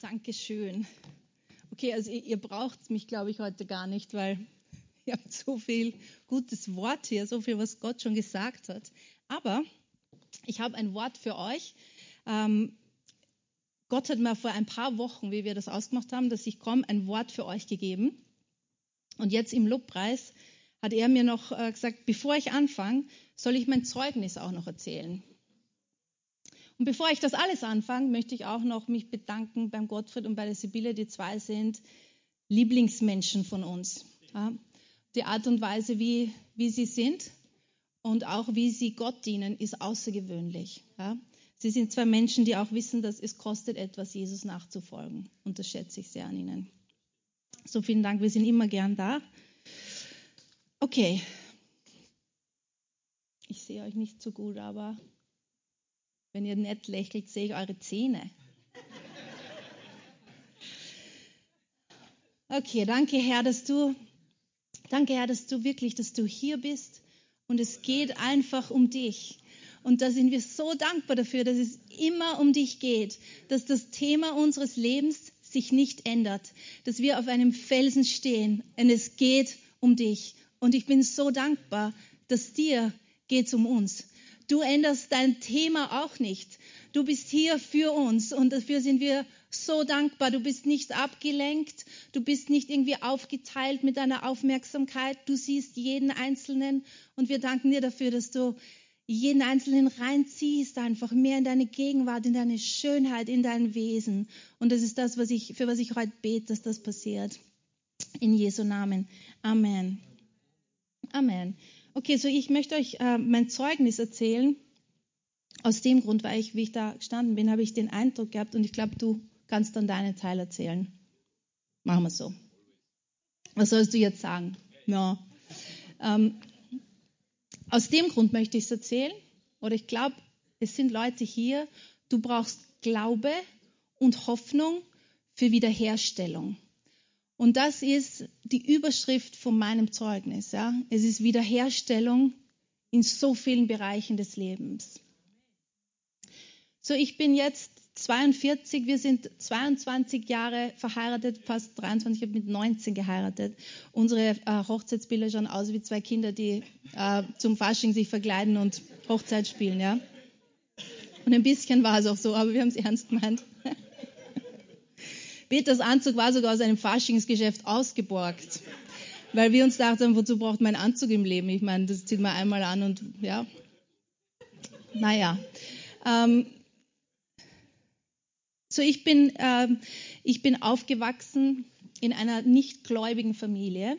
Dankeschön. Okay, also ihr, ihr braucht mich, glaube ich, heute gar nicht, weil ihr habt so viel gutes Wort hier, so viel, was Gott schon gesagt hat. Aber ich habe ein Wort für euch. Ähm, Gott hat mir vor ein paar Wochen, wie wir das ausgemacht haben, dass ich komme, ein Wort für euch gegeben. Und jetzt im Lobpreis hat er mir noch äh, gesagt, bevor ich anfange, soll ich mein Zeugnis auch noch erzählen. Und bevor ich das alles anfange, möchte ich auch noch mich bedanken beim Gottfried und bei der Sibylle, die zwei sind Lieblingsmenschen von uns. Ja, die Art und Weise, wie, wie sie sind und auch wie sie Gott dienen, ist außergewöhnlich. Ja. Sie sind zwei Menschen, die auch wissen, dass es kostet etwas, Jesus nachzufolgen. Und das schätze ich sehr an ihnen. So vielen Dank, wir sind immer gern da. Okay. Ich sehe euch nicht so gut, aber wenn ihr nett lächelt, sehe ich eure Zähne. Okay, danke Herr, dass du, danke Herr, dass du wirklich, dass du hier bist und es geht einfach um dich. Und da sind wir so dankbar dafür, dass es immer um dich geht, dass das Thema unseres Lebens sich nicht ändert, dass wir auf einem Felsen stehen und es geht um dich. Und ich bin so dankbar, dass dir geht um uns. Du änderst dein Thema auch nicht. Du bist hier für uns und dafür sind wir so dankbar. Du bist nicht abgelenkt, du bist nicht irgendwie aufgeteilt mit deiner Aufmerksamkeit. Du siehst jeden Einzelnen und wir danken dir dafür, dass du jeden Einzelnen reinziehst, einfach mehr in deine Gegenwart, in deine Schönheit, in dein Wesen. Und das ist das, was ich, für was ich heute bete, dass das passiert. In Jesu Namen. Amen. Amen. Okay, so ich möchte euch äh, mein Zeugnis erzählen. Aus dem Grund, weil ich, wie ich da gestanden bin, habe ich den Eindruck gehabt und ich glaube, du kannst dann deinen Teil erzählen. Machen wir so. Was sollst du jetzt sagen? Ja. Ähm, aus dem Grund möchte ich es erzählen. Oder ich glaube, es sind Leute hier, du brauchst Glaube und Hoffnung für Wiederherstellung. Und das ist die Überschrift von meinem Zeugnis. Ja? Es ist Wiederherstellung in so vielen Bereichen des Lebens. So, ich bin jetzt 42, wir sind 22 Jahre verheiratet, fast 23, ich habe mit 19 geheiratet. Unsere äh, Hochzeitsbilder schauen aus wie zwei Kinder, die äh, zum Fasching sich verkleiden und Hochzeit spielen, ja. Und ein bisschen war es auch so, aber wir haben es ernst gemeint. Peters Anzug war sogar aus einem Faschingsgeschäft ausgeborgt, weil wir uns dachten, wozu braucht man einen Anzug im Leben? Ich meine, das zieht man einmal an und ja. Naja. Ähm, so, ich bin, ähm, ich bin aufgewachsen in einer nichtgläubigen Familie.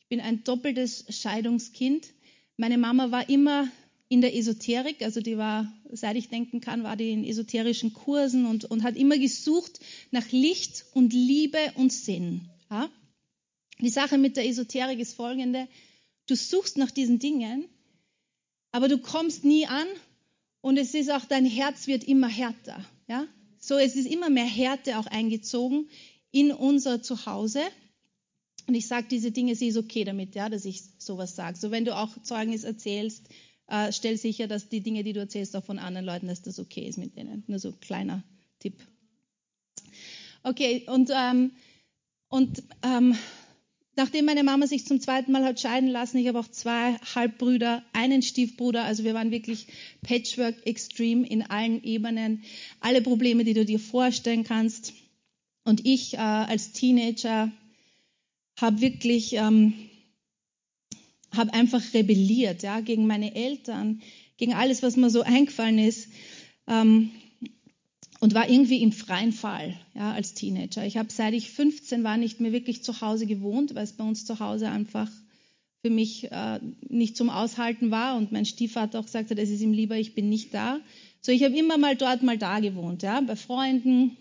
Ich bin ein doppeltes Scheidungskind. Meine Mama war immer in der Esoterik, also die war, seit ich denken kann, war die in esoterischen Kursen und, und hat immer gesucht nach Licht und Liebe und Sinn. Ja? Die Sache mit der Esoterik ist folgende, du suchst nach diesen Dingen, aber du kommst nie an und es ist auch, dein Herz wird immer härter. Ja? So, es ist immer mehr Härte auch eingezogen in unser Zuhause. Und ich sage diese Dinge, sie ist okay damit, ja, dass ich sowas sage. So, wenn du auch Zeugnis erzählst, äh, stell sicher, dass die Dinge, die du erzählst, auch von anderen Leuten, dass das okay ist mit denen. Nur so ein kleiner Tipp. Okay, und, ähm, und ähm, nachdem meine Mama sich zum zweiten Mal hat scheiden lassen, ich habe auch zwei Halbbrüder, einen Stiefbruder, also wir waren wirklich Patchwork Extreme in allen Ebenen, alle Probleme, die du dir vorstellen kannst. Und ich äh, als Teenager habe wirklich ähm, habe einfach rebelliert, ja, gegen meine Eltern, gegen alles, was mir so eingefallen ist. Ähm, und war irgendwie im freien Fall, ja, als Teenager. Ich habe seit ich 15 war nicht mehr wirklich zu Hause gewohnt, weil es bei uns zu Hause einfach für mich äh, nicht zum Aushalten war und mein Stiefvater auch gesagt hat, es ist ihm lieber, ich bin nicht da. So, ich habe immer mal dort, mal da gewohnt, ja, bei Freunden,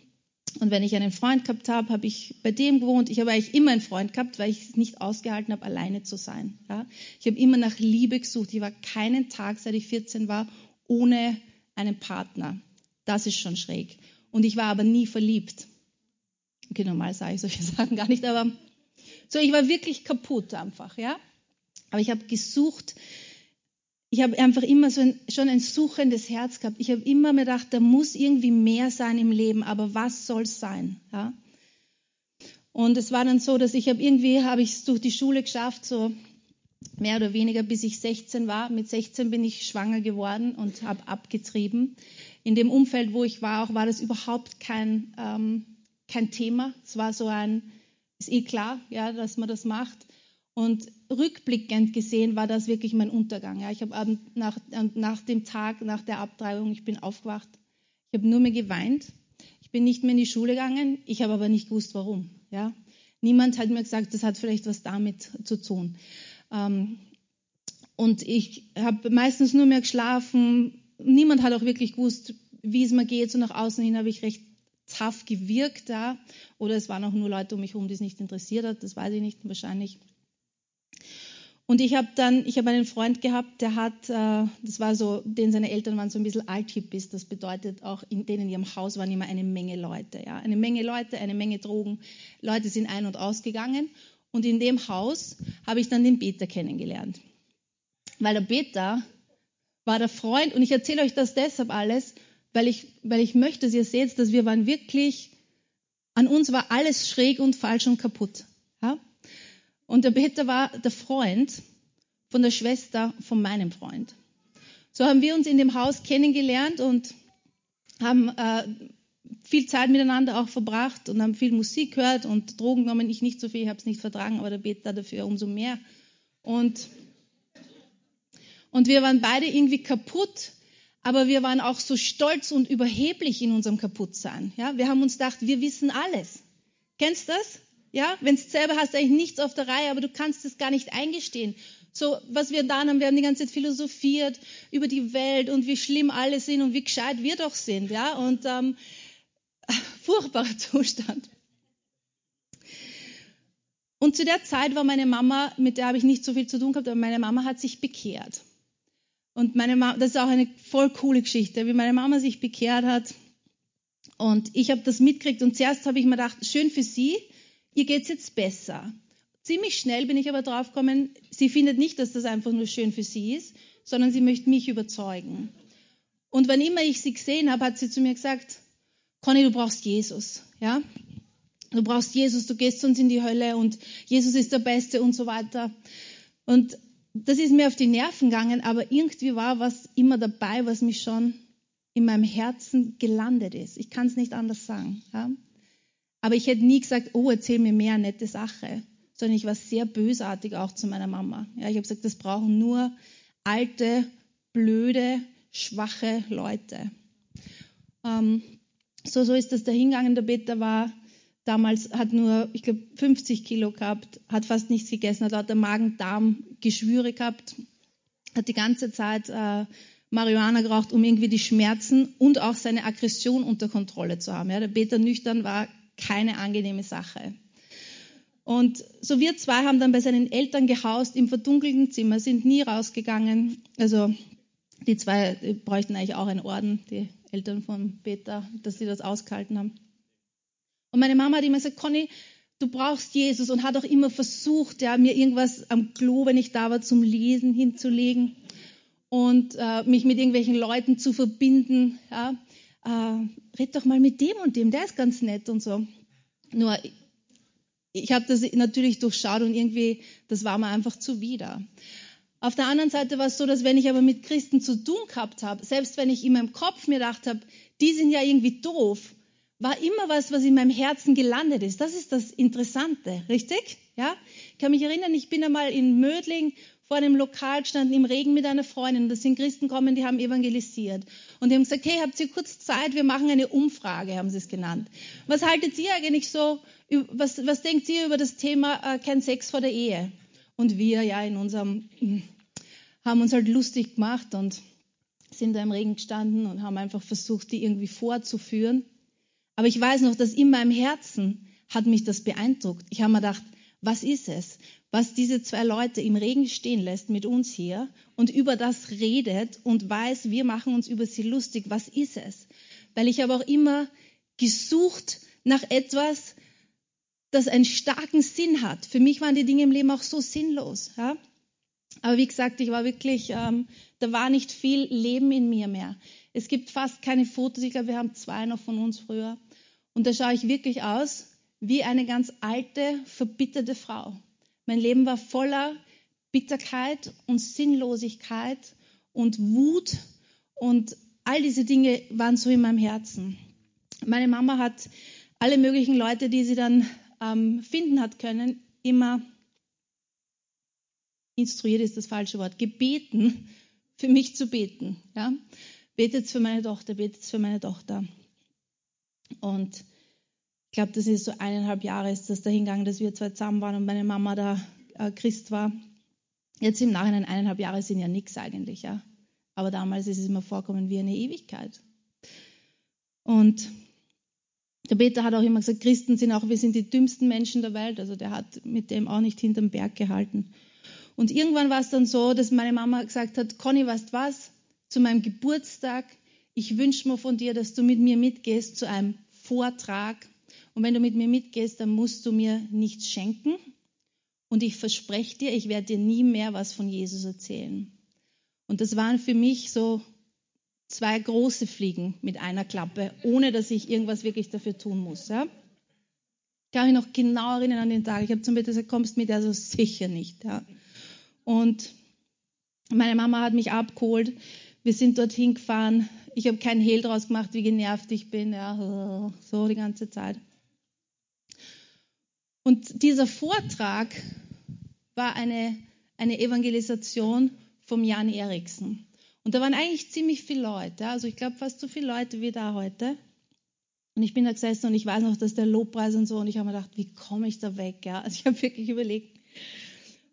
und wenn ich einen Freund gehabt habe, habe ich bei dem gewohnt. Ich habe eigentlich immer einen Freund gehabt, weil ich es nicht ausgehalten habe, alleine zu sein. Ja? Ich habe immer nach Liebe gesucht. Ich war keinen Tag, seit ich 14 war, ohne einen Partner. Das ist schon schräg. Und ich war aber nie verliebt. Okay, normal sage ich solche Sachen gar nicht, aber so, ich war wirklich kaputt einfach, ja. Aber ich habe gesucht, ich habe einfach immer so ein, schon ein suchendes Herz gehabt. Ich habe immer mir gedacht, da muss irgendwie mehr sein im Leben, aber was soll es sein? Ja? Und es war dann so, dass ich habe irgendwie, habe ich es durch die Schule geschafft, so mehr oder weniger bis ich 16 war. Mit 16 bin ich schwanger geworden und habe abgetrieben. In dem Umfeld, wo ich war, auch war das überhaupt kein, ähm, kein Thema. Es war so ein, ist eh klar, ja, dass man das macht. Und rückblickend gesehen war das wirklich mein Untergang. Ja, ich habe nach, nach dem Tag, nach der Abtreibung, ich bin aufgewacht. Ich habe nur mehr geweint. Ich bin nicht mehr in die Schule gegangen. Ich habe aber nicht gewusst, warum. Ja, niemand hat mir gesagt, das hat vielleicht was damit zu tun. Ähm, und ich habe meistens nur mehr geschlafen. Niemand hat auch wirklich gewusst, wie es mir geht. So nach außen hin habe ich recht tough gewirkt da. Oder es waren auch nur Leute um mich herum, die es nicht interessiert hat. Das weiß ich nicht, wahrscheinlich. Und ich habe dann, ich habe einen Freund gehabt, der hat, äh, das war so, den seine Eltern waren so ein bisschen Althippies. Das bedeutet auch, in denen in ihrem Haus waren immer eine Menge Leute, ja, eine Menge Leute, eine Menge Drogen. Leute sind ein- und ausgegangen. Und in dem Haus habe ich dann den Peter kennengelernt. Weil der Peter war der Freund, und ich erzähle euch das deshalb alles, weil ich, weil ich möchte, dass ihr seht, dass wir waren wirklich, an uns war alles schräg und falsch und kaputt. Ja? Und der Peter war der Freund von der Schwester von meinem Freund. So haben wir uns in dem Haus kennengelernt und haben äh, viel Zeit miteinander auch verbracht und haben viel Musik gehört und Drogen genommen. Ich nicht so viel, ich habe es nicht vertragen, aber der Peter dafür umso mehr. Und, und wir waren beide irgendwie kaputt, aber wir waren auch so stolz und überheblich in unserem Kaputtsein. Ja, wir haben uns gedacht, wir wissen alles. Kennst du das? Ja, wenn du selber hast, eigentlich nichts auf der Reihe, aber du kannst es gar nicht eingestehen. So, was wir da haben, wir haben die ganze Zeit philosophiert über die Welt und wie schlimm alle sind und wie gescheit wir doch sind, ja, und ähm, furchtbarer Zustand. Und zu der Zeit war meine Mama, mit der habe ich nicht so viel zu tun gehabt, aber meine Mama hat sich bekehrt. Und meine Mama, das ist auch eine voll coole Geschichte, wie meine Mama sich bekehrt hat. Und ich habe das mitgekriegt und zuerst habe ich mir gedacht, schön für sie, ihr geht's jetzt besser. Ziemlich schnell bin ich aber draufgekommen, sie findet nicht, dass das einfach nur schön für sie ist, sondern sie möchte mich überzeugen. Und wann immer ich sie gesehen habe, hat sie zu mir gesagt, Conny, du brauchst Jesus, ja? Du brauchst Jesus, du gehst sonst in die Hölle und Jesus ist der Beste und so weiter. Und das ist mir auf die Nerven gegangen, aber irgendwie war was immer dabei, was mich schon in meinem Herzen gelandet ist. Ich kann es nicht anders sagen. Ja? Aber ich hätte nie gesagt, oh, erzähl mir mehr nette Sache, sondern ich war sehr bösartig auch zu meiner Mama. Ja, ich habe gesagt, das brauchen nur alte, blöde, schwache Leute. Ähm, so, so ist das dahingegangen. Der Peter war damals, hat nur, ich glaube, 50 Kilo gehabt, hat fast nichts gegessen, hat lauter Magen-Darm-Geschwüre gehabt, hat die ganze Zeit äh, Marihuana geraucht, um irgendwie die Schmerzen und auch seine Aggression unter Kontrolle zu haben. Ja, der Peter nüchtern war keine angenehme Sache. Und so wir zwei haben dann bei seinen Eltern gehaust im verdunkelten Zimmer, sind nie rausgegangen. Also die zwei bräuchten eigentlich auch einen Orden, die Eltern von Peter, dass sie das ausgehalten haben. Und meine Mama hat immer gesagt, Conny, du brauchst Jesus und hat auch immer versucht, ja, mir irgendwas am Klo, wenn ich da war, zum Lesen hinzulegen und äh, mich mit irgendwelchen Leuten zu verbinden. Ja äh, red doch mal mit dem und dem, der ist ganz nett und so. Nur, ich habe das natürlich durchschaut und irgendwie, das war mir einfach zuwider. Auf der anderen Seite war es so, dass wenn ich aber mit Christen zu tun gehabt habe, selbst wenn ich in meinem Kopf mir gedacht habe, die sind ja irgendwie doof, war immer was, was in meinem Herzen gelandet ist. Das ist das Interessante, richtig? Ja? Ich kann mich erinnern, ich bin einmal in Mödling vor einem Lokal gestanden im Regen mit einer Freundin. Da sind Christen gekommen, die haben evangelisiert. Und die haben gesagt, hey, habt ihr kurz Zeit? Wir machen eine Umfrage, haben sie es genannt. Was haltet ihr eigentlich so, was, was denkt ihr über das Thema äh, kein Sex vor der Ehe? Und wir, ja, in unserem, hm, haben uns halt lustig gemacht und sind da im Regen gestanden und haben einfach versucht, die irgendwie vorzuführen. Aber ich weiß noch, dass in meinem Herzen hat mich das beeindruckt. Ich habe mir gedacht, was ist es? was diese zwei Leute im Regen stehen lässt mit uns hier und über das redet und weiß, wir machen uns über sie lustig. Was ist es? Weil ich habe auch immer gesucht nach etwas, das einen starken Sinn hat. Für mich waren die Dinge im Leben auch so sinnlos. Ja? Aber wie gesagt, ich war wirklich, ähm, da war nicht viel Leben in mir mehr. Es gibt fast keine Fotos. Ich glaube, wir haben zwei noch von uns früher. Und da schaue ich wirklich aus wie eine ganz alte, verbitterte Frau. Mein Leben war voller Bitterkeit und Sinnlosigkeit und Wut und all diese Dinge waren so in meinem Herzen. Meine Mama hat alle möglichen Leute, die sie dann ähm, finden hat können, immer instruiert ist das falsche Wort, gebeten, für mich zu beten. Ja? Betet für meine Tochter, betet für meine Tochter. Und ich glaube, das ist so eineinhalb Jahre ist das dahingegangen, dass wir zwei zusammen waren und meine Mama da äh, Christ war. Jetzt im Nachhinein eineinhalb Jahre sind ja nichts eigentlich, ja. Aber damals ist es mir vorkommen wie eine Ewigkeit. Und der Peter hat auch immer gesagt, Christen sind auch, wir sind die dümmsten Menschen der Welt. Also der hat mit dem auch nicht hinterm Berg gehalten. Und irgendwann war es dann so, dass meine Mama gesagt hat, Conny, weißt was? Zu meinem Geburtstag, ich wünsche mir von dir, dass du mit mir mitgehst zu einem Vortrag. Und wenn du mit mir mitgehst, dann musst du mir nichts schenken. Und ich verspreche dir, ich werde dir nie mehr was von Jesus erzählen. Und das waren für mich so zwei große Fliegen mit einer Klappe, ohne dass ich irgendwas wirklich dafür tun muss. Ja? Ich kann mich noch genau erinnern an den Tag. Ich habe zum Beispiel gesagt, kommst mit, also sicher nicht. Ja? Und meine Mama hat mich abgeholt. Wir sind dorthin gefahren. Ich habe keinen Hehl draus gemacht, wie genervt ich bin. Ja, so die ganze Zeit. Und dieser Vortrag war eine, eine Evangelisation vom Jan Eriksen. Und da waren eigentlich ziemlich viele Leute. Also ich glaube fast so viele Leute wie da heute. Und ich bin da gesessen und ich weiß noch, dass der Lobpreis und so. Und ich habe mir gedacht, wie komme ich da weg? Ja? Also ich habe wirklich überlegt,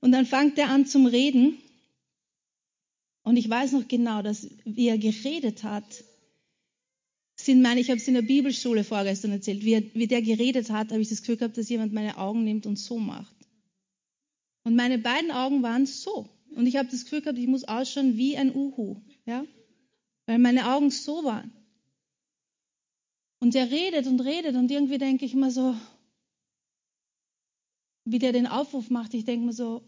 und dann fängt er an zum Reden. Und ich weiß noch genau, dass wie er geredet hat, sind meine, ich habe es in der Bibelschule vorgestern erzählt, wie, er, wie der geredet hat, habe ich das Gefühl gehabt, dass jemand meine Augen nimmt und so macht. Und meine beiden Augen waren so. Und ich habe das Gefühl gehabt, ich muss ausschauen wie ein Uhu, ja, weil meine Augen so waren. Und er redet und redet und irgendwie denke ich mir so, wie der den Aufruf macht, ich denke mir so,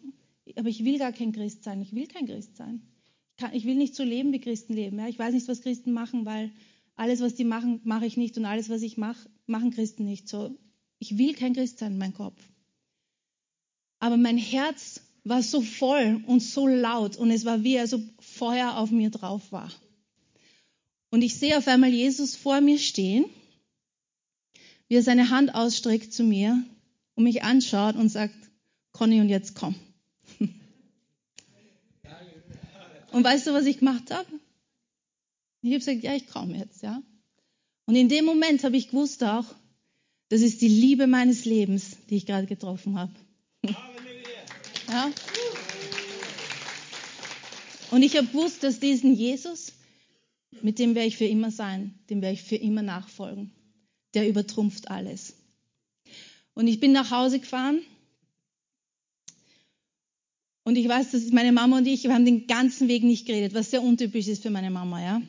aber ich will gar kein Christ sein. Ich will kein Christ sein. Ich, kann, ich will nicht so leben, wie Christen leben. Ja? Ich weiß nicht, was Christen machen, weil alles, was die machen, mache ich nicht und alles, was ich mache, machen Christen nicht. So, ich will kein Christ sein, mein Kopf. Aber mein Herz war so voll und so laut und es war wie, als ob Feuer auf mir drauf war. Und ich sehe auf einmal Jesus vor mir stehen, wie er seine Hand ausstreckt zu mir und mich anschaut und sagt, Conny, und jetzt komm. Und weißt du, was ich gemacht habe? Ich habe gesagt, ja, ich komme jetzt, ja. Und in dem Moment habe ich gewusst auch, das ist die Liebe meines Lebens, die ich gerade getroffen habe. Ja? Und ich habe gewusst, dass diesen Jesus, mit dem werde ich für immer sein, dem werde ich für immer nachfolgen. Der übertrumpft alles. Und ich bin nach Hause gefahren. Und ich weiß, dass meine Mama und ich, wir haben den ganzen Weg nicht geredet, was sehr untypisch ist für meine Mama, ja.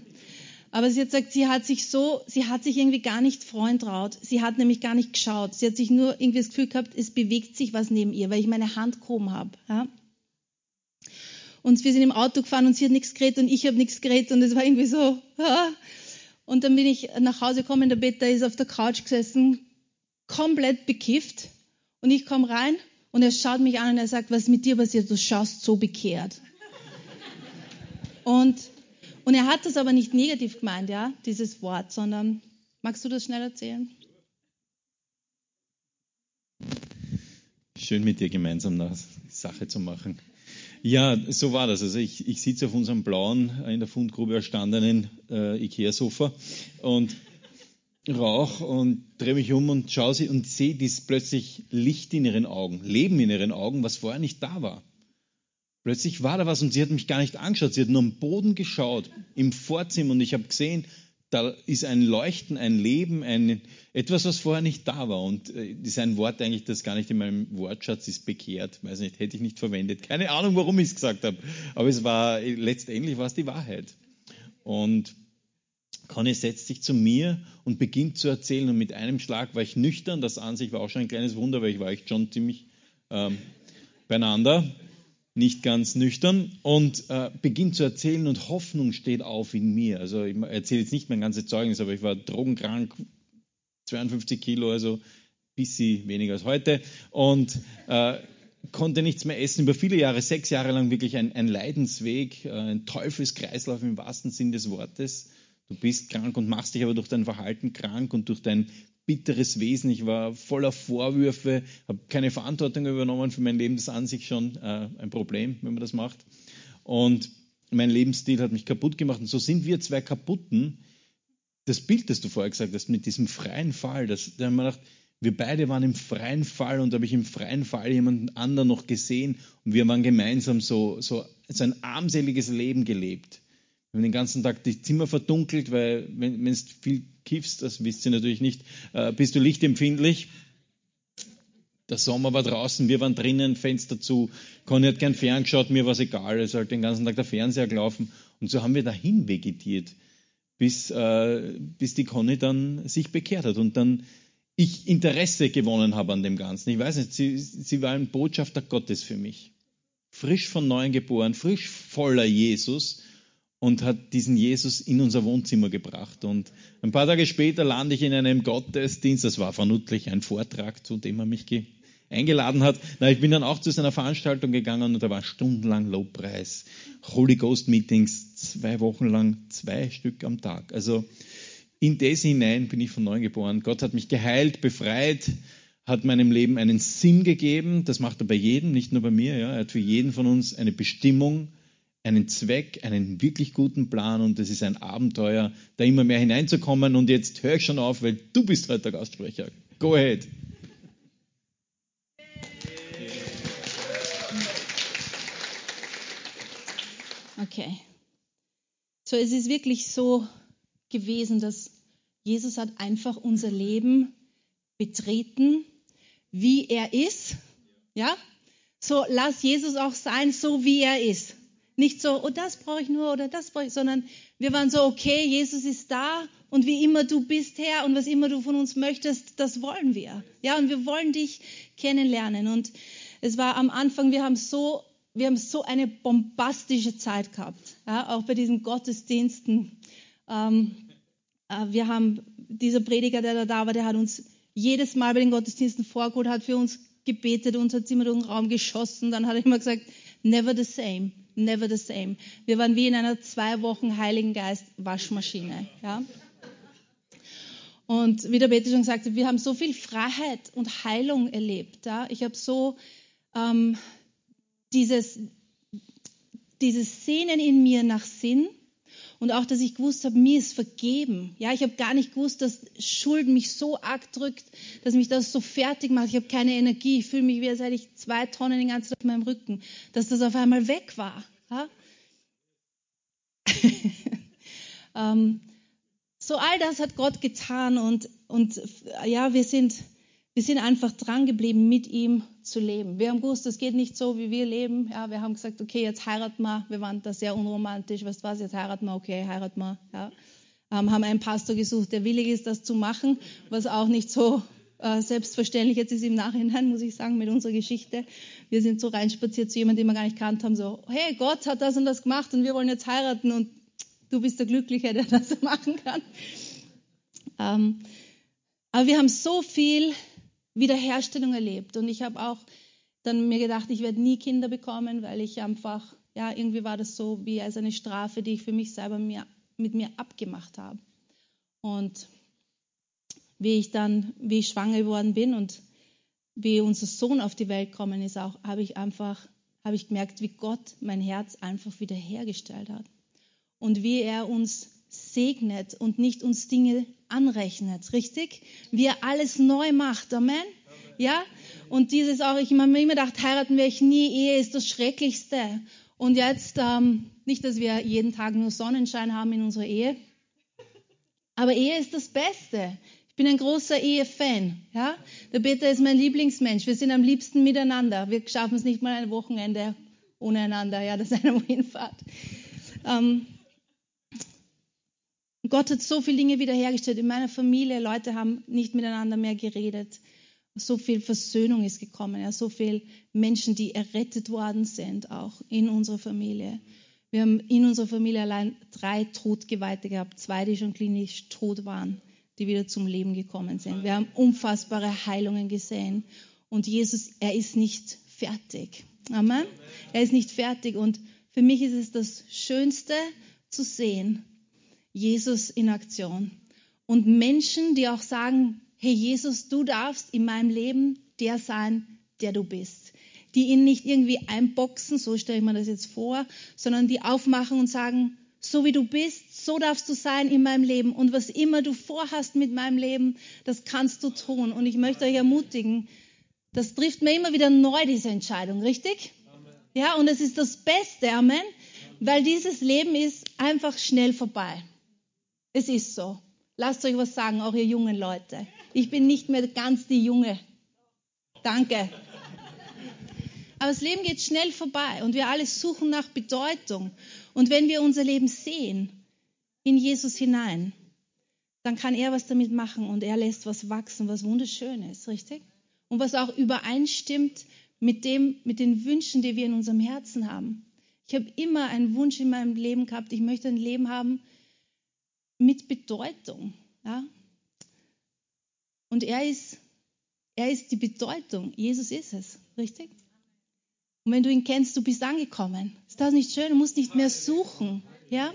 Aber sie hat gesagt, sie hat sich so, sie hat sich irgendwie gar nicht freuen traut. Sie hat nämlich gar nicht geschaut. Sie hat sich nur irgendwie das Gefühl gehabt, es bewegt sich was neben ihr, weil ich meine Hand gehoben habe. Ja? Und wir sind im Auto gefahren und sie hat nichts geredet und ich habe nichts geredet und es war irgendwie so. Ja? Und dann bin ich nach Hause gekommen, der Peter ist auf der Couch gesessen, komplett bekifft und ich komme rein und er schaut mich an und er sagt, was ist mit dir passiert? Du schaust so bekehrt. Und, und er hat das aber nicht negativ gemeint, ja, dieses Wort, sondern magst du das schnell erzählen? Schön mit dir gemeinsam eine Sache zu machen. Ja, so war das. Also ich, ich sitze auf unserem blauen, in der Fundgrube erstandenen äh, Ikea-Sofa und Rauch und drehe mich um und schaue sie und sehe dies plötzlich Licht in ihren Augen, Leben in ihren Augen, was vorher nicht da war. Plötzlich war da was und sie hat mich gar nicht angeschaut, sie hat nur am Boden geschaut, im Vorzimmer und ich habe gesehen, da ist ein Leuchten, ein Leben, ein, etwas, was vorher nicht da war. Und äh, ist ein Wort eigentlich, das gar nicht in meinem Wortschatz ist, bekehrt. Weiß nicht, hätte ich nicht verwendet. Keine Ahnung, warum ich es gesagt habe. Aber es war, letztendlich war es die Wahrheit. Und Conny setzt sich zu mir und beginnt zu erzählen und mit einem Schlag war ich nüchtern. Das an sich war auch schon ein kleines Wunder, weil ich war echt schon ziemlich ähm, beieinander. Nicht ganz nüchtern und äh, beginnt zu erzählen und Hoffnung steht auf in mir. Also ich erzähle jetzt nicht mein ganzes Zeugnis, aber ich war drogenkrank, 52 Kilo, also bisschen weniger als heute und äh, konnte nichts mehr essen. Über viele Jahre, sechs Jahre lang wirklich ein, ein Leidensweg, äh, ein Teufelskreislauf im wahrsten Sinn des Wortes. Du bist krank und machst dich aber durch dein Verhalten krank und durch dein bitteres Wesen. Ich war voller Vorwürfe, habe keine Verantwortung übernommen für mein Leben. Das ist an sich schon äh, ein Problem, wenn man das macht. Und mein Lebensstil hat mich kaputt gemacht. Und so sind wir zwei Kaputten. Das Bild, das du vorher gesagt hast, mit diesem freien Fall, das, da haben wir gedacht, wir beide waren im freien Fall und da habe ich im freien Fall jemanden anderen noch gesehen und wir waren gemeinsam so, so, so ein armseliges Leben gelebt. Wir haben den ganzen Tag die Zimmer verdunkelt, weil wenn, du viel kiffst, das wisst ihr natürlich nicht, äh, bist du lichtempfindlich. Der Sommer war draußen, wir waren drinnen, Fenster zu. Conny hat gern ferngeschaut, mir war es egal. Es ist halt den ganzen Tag der Fernseher gelaufen. Und so haben wir dahin vegetiert, bis, äh, bis die Conny dann sich bekehrt hat. Und dann ich Interesse gewonnen habe an dem Ganzen. Ich weiß nicht, sie, sie war ein Botschafter Gottes für mich. Frisch von neuem geboren, frisch voller Jesus und hat diesen Jesus in unser Wohnzimmer gebracht. Und ein paar Tage später lande ich in einem Gottesdienst, das war vermutlich ein Vortrag, zu dem er mich eingeladen hat. Na, ich bin dann auch zu seiner Veranstaltung gegangen und da war stundenlang Lobpreis, Holy Ghost Meetings, zwei Wochen lang, zwei Stück am Tag. Also in das hinein bin ich von neuem geboren. Gott hat mich geheilt, befreit, hat meinem Leben einen Sinn gegeben. Das macht er bei jedem, nicht nur bei mir. Ja. Er hat für jeden von uns eine Bestimmung, einen Zweck, einen wirklich guten Plan und es ist ein Abenteuer, da immer mehr hineinzukommen. Und jetzt höre ich schon auf, weil du bist heute der Gastsprecher. Go ahead. Okay. So, es ist wirklich so gewesen, dass Jesus hat einfach unser Leben betreten, wie er ist. Ja? So lass Jesus auch sein, so wie er ist. Nicht so, oh, das brauche ich nur oder das brauche ich, sondern wir waren so, okay, Jesus ist da und wie immer du bist, Herr, und was immer du von uns möchtest, das wollen wir. Ja, und wir wollen dich kennenlernen. Und es war am Anfang, wir haben so, wir haben so eine bombastische Zeit gehabt, ja, auch bei diesen Gottesdiensten. Ähm, äh, wir haben, dieser Prediger, der da war, der hat uns jedes Mal bei den Gottesdiensten vorgeholt, hat für uns gebetet, uns hat immer durch den Raum geschossen. Dann hat er immer gesagt, never the same, never the same. Wir waren wie in einer zwei Wochen Heiligen Geist Waschmaschine. Ja? Und wie der Peter schon sagte, wir haben so viel Freiheit und Heilung erlebt. Ja? Ich habe so ähm, dieses, dieses Sehnen in mir nach Sinn und auch, dass ich gewusst habe, mir ist vergeben. Ja, ich habe gar nicht gewusst, dass Schuld mich so arg drückt, dass mich das so fertig macht. Ich habe keine Energie. Ich fühle mich, wie als hätte ich zwei Tonnen den ganzen Tag auf meinem Rücken. Dass das auf einmal weg war. Ja? ähm, so all das hat Gott getan und, und ja, wir sind wir sind einfach dran geblieben, mit ihm zu leben. Wir haben gewusst, das geht nicht so, wie wir leben. Ja, wir haben gesagt, okay, jetzt heiraten wir. Wir waren da sehr unromantisch. Was, jetzt heiraten wir, okay, heiraten wir. Ja. Ähm, haben einen Pastor gesucht, der willig ist, das zu machen, was auch nicht so äh, selbstverständlich jetzt ist im Nachhinein, muss ich sagen, mit unserer Geschichte. Wir sind so reinspaziert zu jemandem, den wir gar nicht kannt haben, so, hey, Gott hat das und das gemacht und wir wollen jetzt heiraten und du bist der Glückliche, der das machen kann. Ähm, aber wir haben so viel Wiederherstellung erlebt. Und ich habe auch dann mir gedacht, ich werde nie Kinder bekommen, weil ich einfach, ja, irgendwie war das so wie als eine Strafe, die ich für mich selber mir, mit mir abgemacht habe. Und wie ich dann, wie ich schwanger geworden bin und wie unser Sohn auf die Welt gekommen ist, auch habe ich einfach, habe ich gemerkt, wie Gott mein Herz einfach wiederhergestellt hat und wie er uns segnet und nicht uns Dinge anrechnet, richtig? Wie er alles neu macht, Amen? Ja? Und dieses auch, ich habe mir immer gedacht, heiraten werde ich nie, Ehe ist das Schrecklichste. Und jetzt, ähm, nicht, dass wir jeden Tag nur Sonnenschein haben in unserer Ehe, aber Ehe ist das Beste. Ich bin ein großer Ehe-Fan. Ja? Der Peter ist mein Lieblingsmensch. Wir sind am liebsten miteinander. Wir schaffen es nicht mal ein Wochenende ohne einander, ja, dass einer wohin fährt. Ähm, Gott hat so viele Dinge wiederhergestellt. In meiner Familie, Leute haben nicht miteinander mehr geredet. So viel Versöhnung ist gekommen, ja, so viele Menschen, die errettet worden sind, auch in unserer Familie. Wir haben in unserer Familie allein drei Todgeweihte gehabt, zwei, die schon klinisch tot waren, die wieder zum Leben gekommen sind. Wir haben unfassbare Heilungen gesehen. Und Jesus, er ist nicht fertig. Amen. Er ist nicht fertig. Und für mich ist es das Schönste zu sehen, Jesus in Aktion. Und Menschen, die auch sagen, hey Jesus, du darfst in meinem Leben der sein, der du bist. Die ihn nicht irgendwie einboxen, so stelle ich mir das jetzt vor, sondern die aufmachen und sagen, so wie du bist, so darfst du sein in meinem Leben. Und was immer du vorhast mit meinem Leben, das kannst du tun. Und ich möchte euch ermutigen, das trifft mir immer wieder neu, diese Entscheidung, richtig? Amen. Ja, und es ist das Beste, Amen, weil dieses Leben ist einfach schnell vorbei. Es ist so. Lasst euch was sagen, auch ihr jungen Leute. Ich bin nicht mehr ganz die Junge. Danke. Aber das Leben geht schnell vorbei und wir alle suchen nach Bedeutung. Und wenn wir unser Leben sehen in Jesus hinein, dann kann er was damit machen und er lässt was wachsen, was wunderschön ist, richtig? und was auch übereinstimmt mit dem, mit den Wünschen, die wir in unserem Herzen haben. Ich habe immer einen Wunsch in meinem Leben gehabt. Ich möchte ein Leben haben mit Bedeutung. Ja? Und er ist, er ist die Bedeutung. Jesus ist es, richtig? Und wenn du ihn kennst, du bist angekommen. Ist das nicht schön? Du musst nicht mehr suchen. Ja?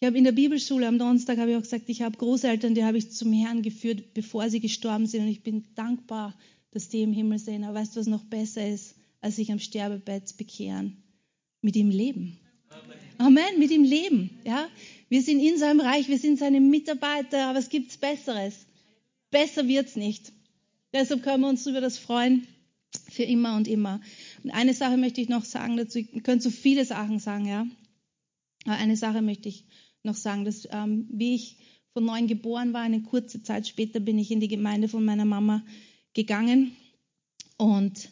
Ich habe in der Bibelschule am Donnerstag habe ich auch gesagt, ich habe Großeltern, die habe ich zum Herrn geführt, bevor sie gestorben sind. Und ich bin dankbar, dass die im Himmel sind. Aber weißt du, was noch besser ist, als sich am Sterbebett bekehren? Mit ihm leben. Amen. Amen, mit ihm leben. Ja? Wir sind in seinem Reich, wir sind seine Mitarbeiter, aber es gibt Besseres. Besser wird's nicht. Deshalb können wir uns über das freuen, für immer und immer. Und eine Sache möchte ich noch sagen dazu, ihr könnt so viele Sachen sagen, ja. Aber eine Sache möchte ich noch sagen, dass ähm, wie ich von neun geboren war, eine kurze Zeit später bin ich in die Gemeinde von meiner Mama gegangen und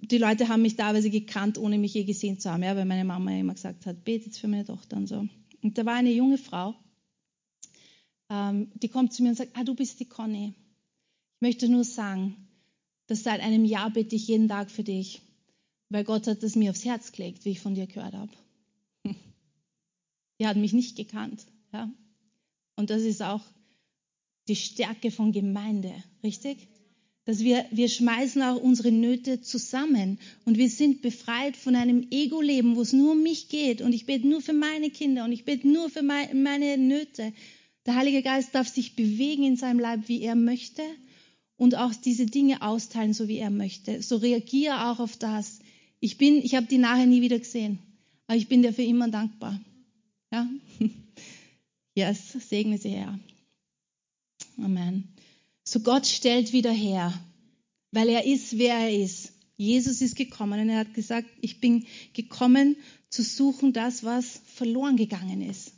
die Leute haben mich teilweise gekannt, ohne mich je gesehen zu haben, ja, weil meine Mama immer gesagt hat, betet für meine Tochter und so. Und da war eine junge Frau, ähm, die kommt zu mir und sagt, ah, du bist die Conny. Ich möchte nur sagen, dass seit einem Jahr bete ich jeden Tag für dich, weil Gott hat es mir aufs Herz gelegt, wie ich von dir gehört habe. Die hat mich nicht gekannt. Ja? Und das ist auch die Stärke von Gemeinde, richtig? Dass wir, wir schmeißen auch unsere Nöte zusammen und wir sind befreit von einem Ego-Leben, wo es nur um mich geht und ich bete nur für meine Kinder und ich bete nur für meine Nöte. Der Heilige Geist darf sich bewegen in seinem Leib, wie er möchte und auch diese Dinge austeilen, so wie er möchte. So reagiere auch auf das. Ich bin, ich habe die nachher nie wieder gesehen, aber ich bin dir für immer dankbar. Ja? Yes, segne sie her. Amen. So Gott stellt wieder her, weil er ist, wer er ist. Jesus ist gekommen und er hat gesagt, ich bin gekommen zu suchen das, was verloren gegangen ist.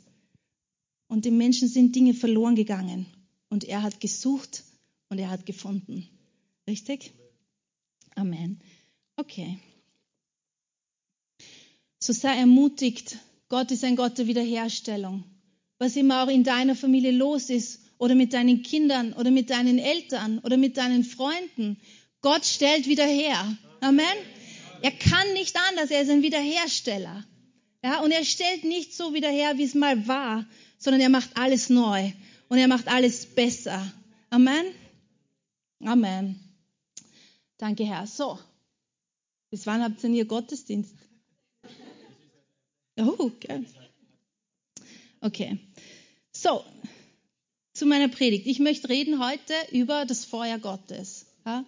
Und den Menschen sind Dinge verloren gegangen. Und er hat gesucht und er hat gefunden. Richtig? Amen. Okay. So sei ermutigt, Gott ist ein Gott der Wiederherstellung. Was immer auch in deiner Familie los ist oder mit deinen Kindern oder mit deinen Eltern oder mit deinen Freunden, Gott stellt wieder her. Amen. Er kann nicht anders, er ist ein Wiederhersteller. Ja, und er stellt nicht so wieder her, wie es mal war, sondern er macht alles neu und er macht alles besser. Amen. Amen. Danke, Herr. So, bis wann habt ihr denn ihr Gottesdienst? Oh, okay. Okay. So, zu meiner Predigt. Ich möchte reden heute über das Feuer Gottes. Ja?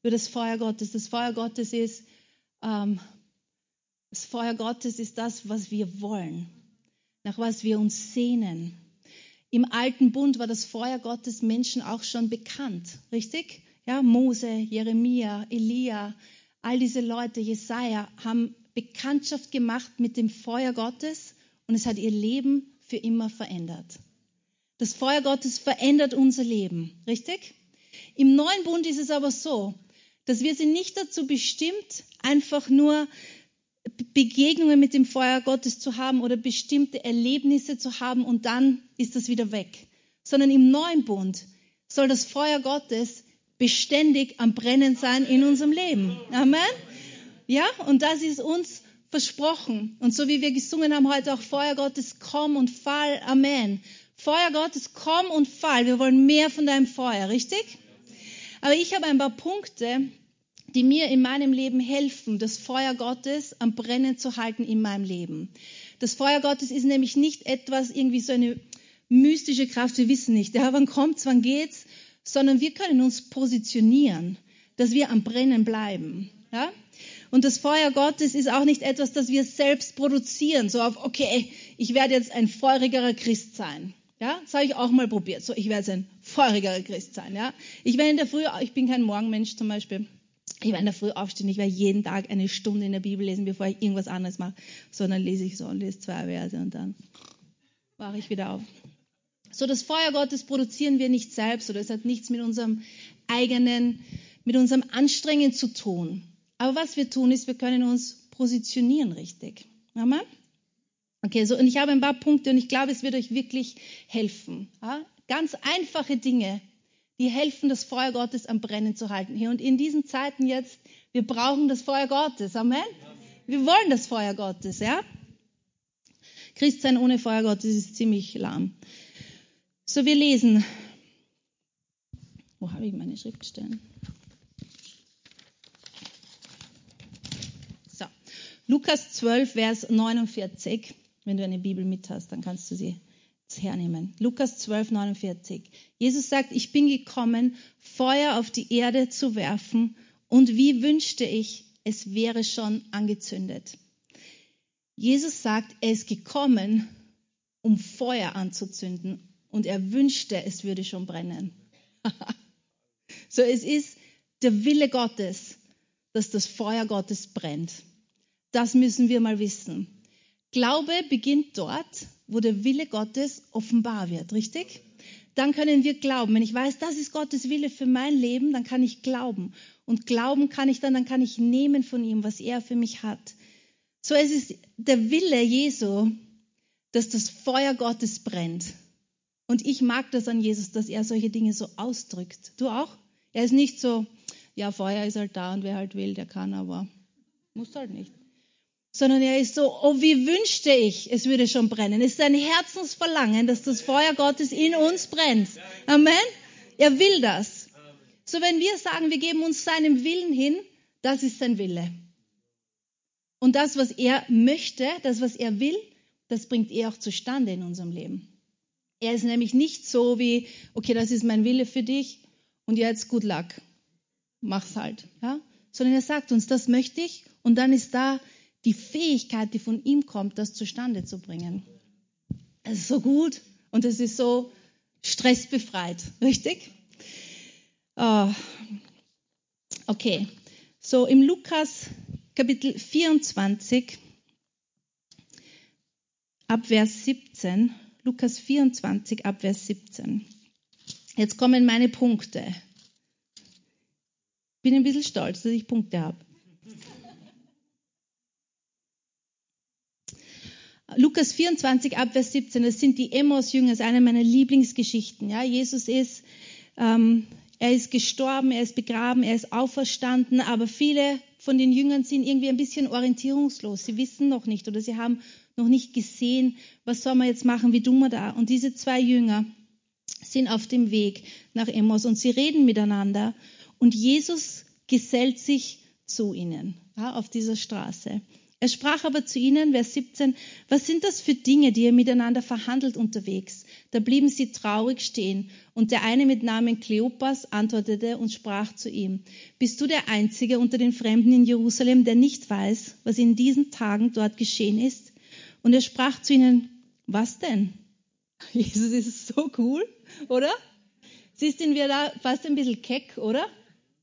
Über das Feuer Gottes. Das Feuer Gottes ist, ähm, das Feuer Gottes ist das, was wir wollen, nach was wir uns sehnen. Im alten Bund war das Feuer Gottes Menschen auch schon bekannt, richtig? Ja, Mose, Jeremia, Elia, all diese Leute, Jesaja haben Bekanntschaft gemacht mit dem Feuer Gottes und es hat ihr Leben für immer verändert. Das Feuer Gottes verändert unser Leben, richtig? Im neuen Bund ist es aber so, dass wir sie nicht dazu bestimmt, einfach nur Begegnungen mit dem Feuer Gottes zu haben oder bestimmte Erlebnisse zu haben und dann ist das wieder weg. Sondern im neuen Bund soll das Feuer Gottes beständig am Brennen sein in unserem Leben. Amen. Ja, und das ist uns versprochen. Und so wie wir gesungen haben heute auch Feuer Gottes, komm und fall. Amen. Feuer Gottes, komm und fall. Wir wollen mehr von deinem Feuer, richtig? Aber ich habe ein paar Punkte, die mir in meinem Leben helfen, das Feuer Gottes am Brennen zu halten in meinem Leben. Das Feuer Gottes ist nämlich nicht etwas, irgendwie so eine mystische Kraft, wir wissen nicht, ja, wann kommt's, wann geht's, sondern wir können uns positionieren, dass wir am Brennen bleiben. Ja? Und das Feuer Gottes ist auch nicht etwas, das wir selbst produzieren, so auf, okay, ich werde jetzt ein feurigerer Christ sein. Ja, das habe ich auch mal probiert. So, ich werde ein feurigerer Christ sein. Ja, ich werde in der Früh, ich bin kein Morgenmensch zum Beispiel. Ich werde in der Früh aufstehen, ich werde jeden Tag eine Stunde in der Bibel lesen, bevor ich irgendwas anderes mache. Sondern lese ich so und lese zwei Verse und dann wache ich wieder auf. So, das Feuer Gottes produzieren wir nicht selbst oder es hat nichts mit unserem eigenen, mit unserem Anstrengen zu tun. Aber was wir tun, ist, wir können uns positionieren richtig. Amen? Okay, so, und ich habe ein paar Punkte und ich glaube, es wird euch wirklich helfen. Ja? Ganz einfache Dinge, die helfen, das Feuer Gottes am Brennen zu halten. Hier und in diesen Zeiten jetzt, wir brauchen das Feuer Gottes. Amen? Wir wollen das Feuer Gottes, ja? Christsein ohne Feuer Gottes ist ziemlich lahm. So, wir lesen. Wo habe ich meine Schriftstellen? Lukas 12, Vers 49. Wenn du eine Bibel mit hast, dann kannst du sie hernehmen. Lukas 12, 49. Jesus sagt, ich bin gekommen, Feuer auf die Erde zu werfen und wie wünschte ich, es wäre schon angezündet. Jesus sagt, er ist gekommen, um Feuer anzuzünden und er wünschte, es würde schon brennen. so, es ist der Wille Gottes, dass das Feuer Gottes brennt. Das müssen wir mal wissen. Glaube beginnt dort, wo der Wille Gottes offenbar wird, richtig? Dann können wir glauben. Wenn ich weiß, das ist Gottes Wille für mein Leben, dann kann ich glauben. Und glauben kann ich dann, dann kann ich nehmen von ihm, was er für mich hat. So es ist der Wille Jesu, dass das Feuer Gottes brennt. Und ich mag das an Jesus, dass er solche Dinge so ausdrückt. Du auch? Er ist nicht so, ja, Feuer ist halt da und wer halt will, der kann, aber muss halt nicht sondern er ist so, oh, wie wünschte ich, es würde schon brennen. Es ist ein Herzensverlangen, dass das Feuer Gottes in uns brennt. Amen. Er will das. So, wenn wir sagen, wir geben uns seinem Willen hin, das ist sein Wille. Und das, was er möchte, das, was er will, das bringt er auch zustande in unserem Leben. Er ist nämlich nicht so wie, okay, das ist mein Wille für dich und jetzt good luck. Mach's halt. Ja? Sondern er sagt uns, das möchte ich und dann ist da die Fähigkeit, die von ihm kommt, das zustande zu bringen. Es ist so gut und es ist so stressbefreit, richtig? Oh. Okay, so im Lukas Kapitel 24 ab Vers 17, Lukas 24 ab Vers 17. Jetzt kommen meine Punkte. Bin ein bisschen stolz, dass ich Punkte habe. Lukas 24 ab Vers 17, das sind die Emmaus-Jünger, das ist eine meiner Lieblingsgeschichten. Ja, Jesus ist, ähm, er ist gestorben, er ist begraben, er ist auferstanden, aber viele von den Jüngern sind irgendwie ein bisschen orientierungslos. Sie wissen noch nicht oder sie haben noch nicht gesehen, was soll man jetzt machen, wie tun wir da? Und diese zwei Jünger sind auf dem Weg nach Emmaus und sie reden miteinander und Jesus gesellt sich zu ihnen ja, auf dieser Straße. Er sprach aber zu ihnen, Vers 17, was sind das für Dinge, die ihr miteinander verhandelt unterwegs? Da blieben sie traurig stehen. Und der eine mit Namen Kleopas antwortete und sprach zu ihm, bist du der Einzige unter den Fremden in Jerusalem, der nicht weiß, was in diesen Tagen dort geschehen ist? Und er sprach zu ihnen, was denn? Jesus ist so cool, oder? Siehst ihn wir da fast ein bisschen keck, oder?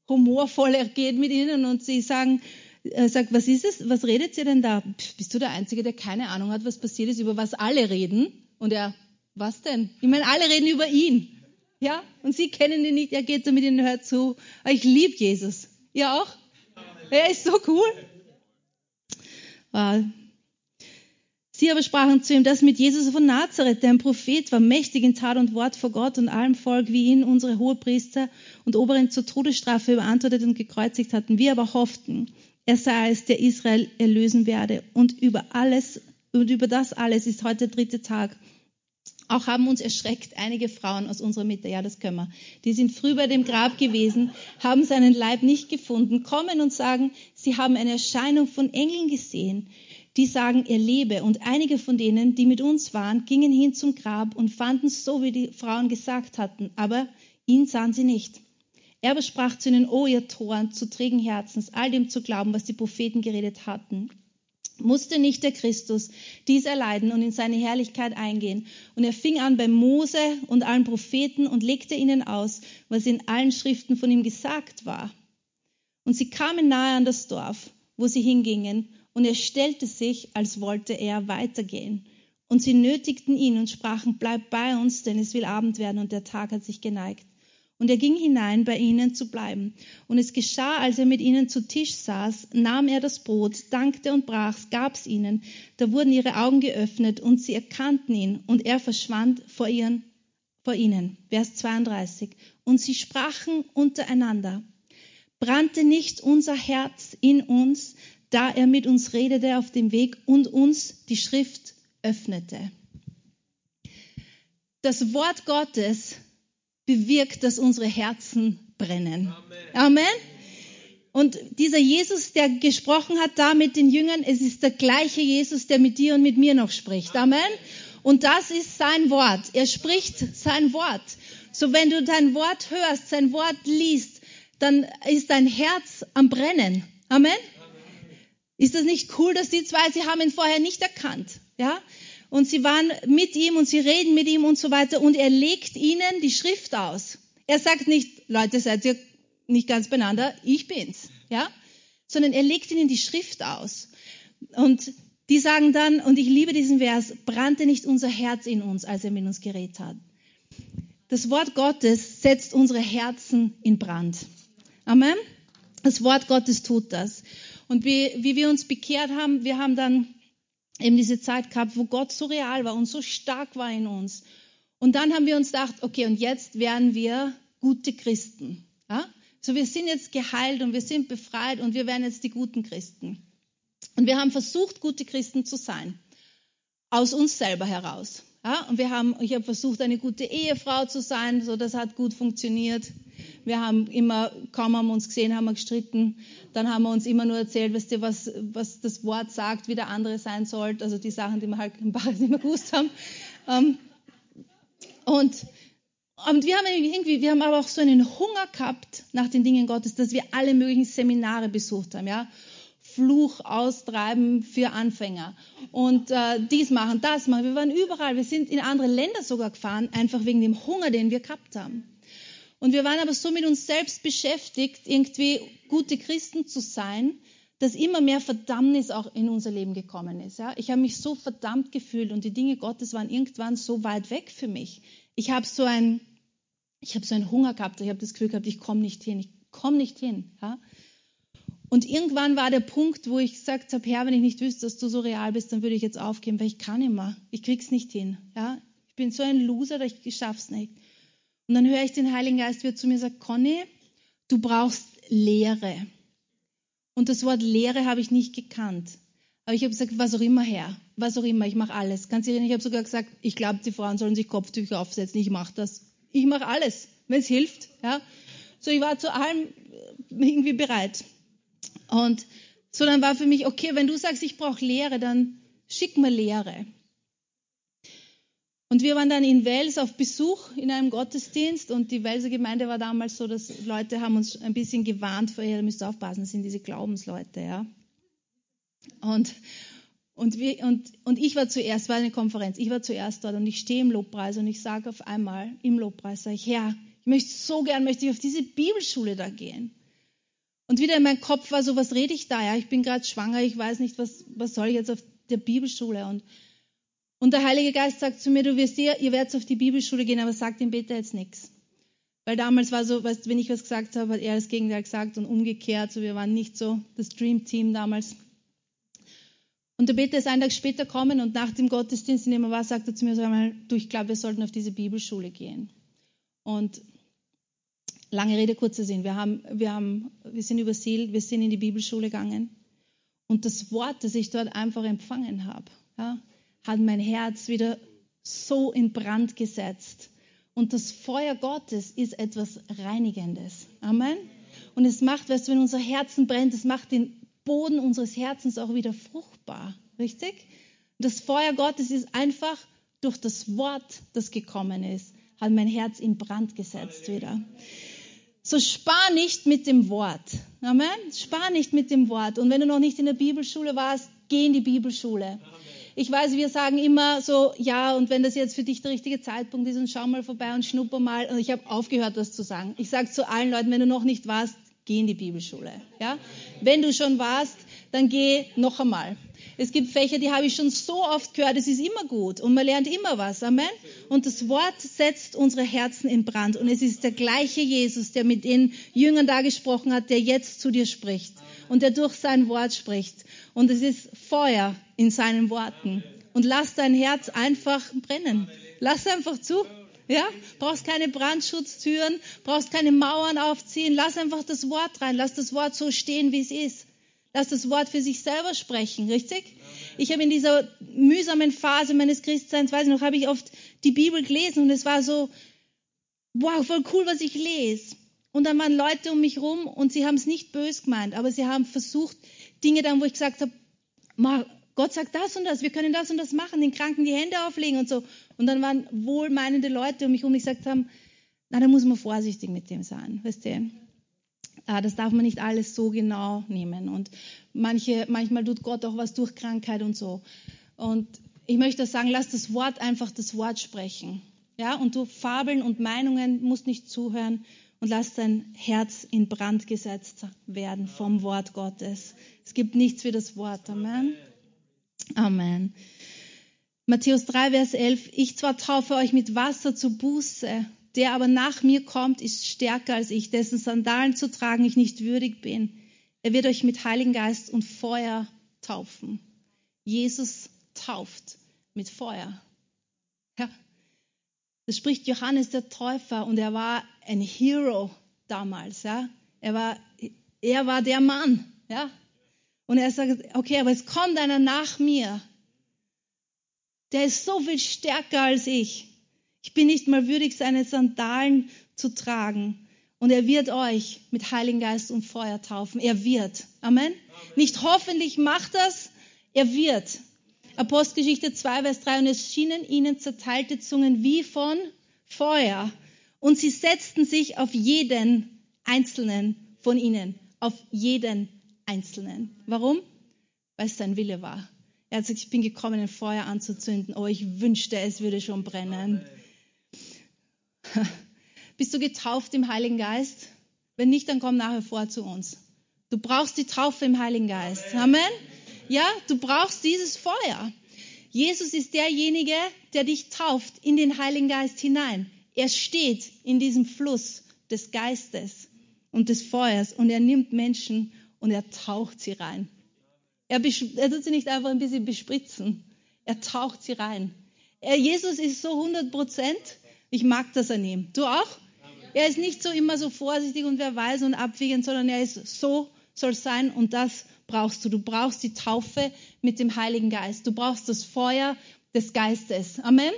Humorvoll, er geht mit ihnen und sie sagen, er sagt, was ist es? Was redet ihr denn da? Pff, bist du der Einzige, der keine Ahnung hat, was passiert ist, über was alle reden? Und er, was denn? Ich meine, alle reden über ihn. Ja? Und sie kennen ihn nicht, er geht so mit ihnen, hört zu. Aber ich liebe Jesus. Ihr auch? Er ist so cool. Wow. Sie aber sprachen zu ihm, das mit Jesus von Nazareth, der ein Prophet war, mächtig in Tat und Wort vor Gott und allem Volk, wie ihn unsere Hohepriester und Oberen zur Todesstrafe überantwortet und gekreuzigt hatten. Wir aber hofften, er sei es, der Israel erlösen werde. Und über alles, und über das alles ist heute der dritte Tag. Auch haben uns erschreckt einige Frauen aus unserer Mitte, ja, das können wir. Die sind früh bei dem Grab gewesen, haben seinen Leib nicht gefunden, kommen und sagen, sie haben eine Erscheinung von Engeln gesehen die sagen, er lebe. Und einige von denen, die mit uns waren, gingen hin zum Grab und fanden es so, wie die Frauen gesagt hatten, aber ihn sahen sie nicht. Er aber sprach zu ihnen, O ihr Toren, zu trägen Herzens, all dem zu glauben, was die Propheten geredet hatten. Musste nicht der Christus dies erleiden und in seine Herrlichkeit eingehen? Und er fing an bei Mose und allen Propheten und legte ihnen aus, was in allen Schriften von ihm gesagt war. Und sie kamen nahe an das Dorf, wo sie hingingen, und er stellte sich, als wollte er weitergehen. Und sie nötigten ihn und sprachen, bleib bei uns, denn es will Abend werden und der Tag hat sich geneigt. Und er ging hinein, bei ihnen zu bleiben. Und es geschah, als er mit ihnen zu Tisch saß, nahm er das Brot, dankte und brach's, gab's ihnen. Da wurden ihre Augen geöffnet und sie erkannten ihn und er verschwand vor, ihren, vor ihnen. Vers 32. Und sie sprachen untereinander, brannte nicht unser Herz in uns, da er mit uns redete auf dem Weg und uns die Schrift öffnete. Das Wort Gottes bewirkt, dass unsere Herzen brennen. Amen. Amen. Und dieser Jesus, der gesprochen hat da mit den Jüngern, es ist der gleiche Jesus, der mit dir und mit mir noch spricht. Amen. Und das ist sein Wort. Er spricht sein Wort. So wenn du dein Wort hörst, sein Wort liest, dann ist dein Herz am Brennen. Amen. Ist das nicht cool, dass die zwei, sie haben ihn vorher nicht erkannt, ja? Und sie waren mit ihm und sie reden mit ihm und so weiter und er legt ihnen die Schrift aus. Er sagt nicht, Leute, seid ihr nicht ganz beieinander, ich bin's, ja? Sondern er legt ihnen die Schrift aus. Und die sagen dann, und ich liebe diesen Vers, brannte nicht unser Herz in uns, als er mit uns geredet hat. Das Wort Gottes setzt unsere Herzen in Brand. Amen. Das Wort Gottes tut das. Und wie, wie wir uns bekehrt haben, wir haben dann eben diese Zeit gehabt, wo Gott so real war und so stark war in uns. Und dann haben wir uns gedacht, okay, und jetzt werden wir gute Christen. Ja? So, wir sind jetzt geheilt und wir sind befreit und wir werden jetzt die guten Christen. Und wir haben versucht, gute Christen zu sein. Aus uns selber heraus. Ja? Und wir haben, ich habe versucht, eine gute Ehefrau zu sein. So, das hat gut funktioniert. Wir haben immer, kaum haben wir uns gesehen, haben wir gestritten. Dann haben wir uns immer nur erzählt, wisst ihr, was, was das Wort sagt, wie der andere sein sollte. Also die Sachen, die wir halt im Bach nicht mehr gewusst haben. Ähm, und, und wir haben irgendwie, wir haben aber auch so einen Hunger gehabt nach den Dingen Gottes, dass wir alle möglichen Seminare besucht haben, ja. Fluch austreiben für Anfänger und äh, dies machen, das machen. Wir waren überall. Wir sind in andere Länder sogar gefahren, einfach wegen dem Hunger, den wir gehabt haben. Und wir waren aber so mit uns selbst beschäftigt, irgendwie gute Christen zu sein, dass immer mehr Verdammnis auch in unser Leben gekommen ist. Ja? Ich habe mich so verdammt gefühlt und die Dinge Gottes waren irgendwann so weit weg für mich. Ich habe so ein, habe so einen Hunger gehabt. Ich habe das Gefühl gehabt, ich komme nicht hin, ich komme nicht hin. Ja? Und irgendwann war der Punkt, wo ich gesagt habe, Herr, wenn ich nicht wüsste, dass du so real bist, dann würde ich jetzt aufgeben, weil ich kann immer. Ich krieg's nicht hin. Ja? Ich bin so ein Loser, ich schaff's nicht. Und dann höre ich den Heiligen Geist, wie er zu mir sagt, Conny, du brauchst Lehre. Und das Wort Lehre habe ich nicht gekannt. Aber ich habe gesagt, was auch immer her, was auch immer, ich mache alles. Ganz ehrlich, ich habe sogar gesagt, ich glaube, die Frauen sollen sich Kopftücher aufsetzen, ich mache das. Ich mache alles, wenn es hilft. Ja. So, ich war zu allem irgendwie bereit. Und so dann war für mich, okay, wenn du sagst, ich brauche Lehre, dann schick mir Lehre. Und wir waren dann in Wels auf Besuch in einem Gottesdienst und die Welser Gemeinde war damals so, dass Leute haben uns ein bisschen gewarnt vor ihr, müsst aufpassen, das sind diese Glaubensleute, ja. Und, und, wir, und, und ich war zuerst, war eine Konferenz, ich war zuerst dort und ich stehe im Lobpreis und ich sage auf einmal im Lobpreis, sage ich, Herr, ich möchte so gern, möchte ich auf diese Bibelschule da gehen. Und wieder in meinem Kopf war so, was rede ich da? Ja, ich bin gerade schwanger, ich weiß nicht, was, was soll ich jetzt auf der Bibelschule? Und und der Heilige Geist sagt zu mir, du wirst ihr, ihr werdet auf die Bibelschule gehen, aber sagt dem Peter jetzt nichts. Weil damals war so, weißt, wenn ich was gesagt habe, hat er das Gegenteil gesagt und umgekehrt. So, wir waren nicht so das Dream Team damals. Und der Peter ist einen Tag später kommen und nach dem Gottesdienst, in dem er war, sagt er zu mir so einmal, du, ich glaube, wir sollten auf diese Bibelschule gehen. Und lange Rede, kurzer Sinn, wir, haben, wir, haben, wir sind übersiedelt, wir sind in die Bibelschule gegangen. Und das Wort, das ich dort einfach empfangen habe, ja, hat mein Herz wieder so in Brand gesetzt. Und das Feuer Gottes ist etwas Reinigendes. Amen. Und es macht, weißt du, wenn unser Herzen brennt, es macht den Boden unseres Herzens auch wieder fruchtbar. Richtig? das Feuer Gottes ist einfach durch das Wort, das gekommen ist, hat mein Herz in Brand gesetzt wieder. So spar nicht mit dem Wort. Amen. Spar nicht mit dem Wort. Und wenn du noch nicht in der Bibelschule warst, geh in die Bibelschule. Ich weiß, wir sagen immer so, ja, und wenn das jetzt für dich der richtige Zeitpunkt ist und schau mal vorbei und schnupper mal. Und ich habe aufgehört, das zu sagen. Ich sage zu allen Leuten, wenn du noch nicht warst, geh in die Bibelschule. Ja? Wenn du schon warst, dann geh noch einmal. Es gibt Fächer, die habe ich schon so oft gehört, es ist immer gut und man lernt immer was. Amen. Und das Wort setzt unsere Herzen in Brand. Und es ist der gleiche Jesus, der mit den Jüngern da gesprochen hat, der jetzt zu dir spricht und der durch sein Wort spricht. Und es ist Feuer in seinen Worten. Und lass dein Herz einfach brennen. Lass einfach zu. Ja? Brauchst keine Brandschutztüren, brauchst keine Mauern aufziehen. Lass einfach das Wort rein. Lass das Wort so stehen, wie es ist. Lass das Wort für sich selber sprechen, richtig? Ich habe in dieser mühsamen Phase meines Christseins, weiß ich noch, habe ich oft die Bibel gelesen und es war so, wow, voll cool, was ich lese. Und dann waren Leute um mich rum und sie haben es nicht bös gemeint, aber sie haben versucht, Dinge dann, wo ich gesagt habe, Gott sagt das und das, wir können das und das machen, den Kranken die Hände auflegen und so. Und dann waren wohlmeinende Leute um mich herum, die gesagt haben, na, da muss man vorsichtig mit dem sein, weißt du. Ah, das darf man nicht alles so genau nehmen. Und manche, manchmal tut Gott auch was durch Krankheit und so. Und ich möchte sagen, lass das Wort einfach das Wort sprechen. Ja, und du Fabeln und Meinungen musst nicht zuhören und lass dein Herz in Brand gesetzt werden vom Wort Gottes. Es gibt nichts wie das Wort. Amen. Amen. Matthäus 3, Vers 11. Ich zwar taufe euch mit Wasser zur Buße, der aber nach mir kommt, ist stärker als ich, dessen Sandalen zu tragen ich nicht würdig bin. Er wird euch mit Heiligen Geist und Feuer taufen. Jesus tauft mit Feuer. Ja. Das spricht Johannes der Täufer und er war ein Hero damals. Ja. Er, war, er war der Mann. Ja. Und er sagt, okay, aber es kommt einer nach mir. Der ist so viel stärker als ich. Ich bin nicht mal würdig, seine Sandalen zu tragen. Und er wird euch mit Heiligen Geist und Feuer taufen. Er wird. Amen. Amen. Nicht hoffentlich macht das, er wird. Apostelgeschichte 2, Vers 3. Und es schienen ihnen zerteilte Zungen wie von Feuer. Und sie setzten sich auf jeden einzelnen von ihnen. Auf jeden einzelnen. Warum? Weil es sein Wille war. Er hat gesagt, ich bin gekommen, ein Feuer anzuzünden. Oh, ich wünschte, es würde schon brennen. Amen. Bist du getauft im Heiligen Geist? Wenn nicht, dann komm nachher vor zu uns. Du brauchst die Taufe im Heiligen Geist. Amen. Ja, du brauchst dieses Feuer. Jesus ist derjenige, der dich tauft in den Heiligen Geist hinein. Er steht in diesem Fluss des Geistes und des Feuers und er nimmt Menschen und er taucht sie rein. Er, er tut sie nicht einfach ein bisschen bespritzen, er taucht sie rein. Er, Jesus ist so 100 Prozent ich mag das an ihm. Du auch? Er ist nicht so immer so vorsichtig und wer weiß und abwiegend, sondern er ist so, soll sein und das brauchst du. Du brauchst die Taufe mit dem Heiligen Geist. Du brauchst das Feuer des Geistes. Amen.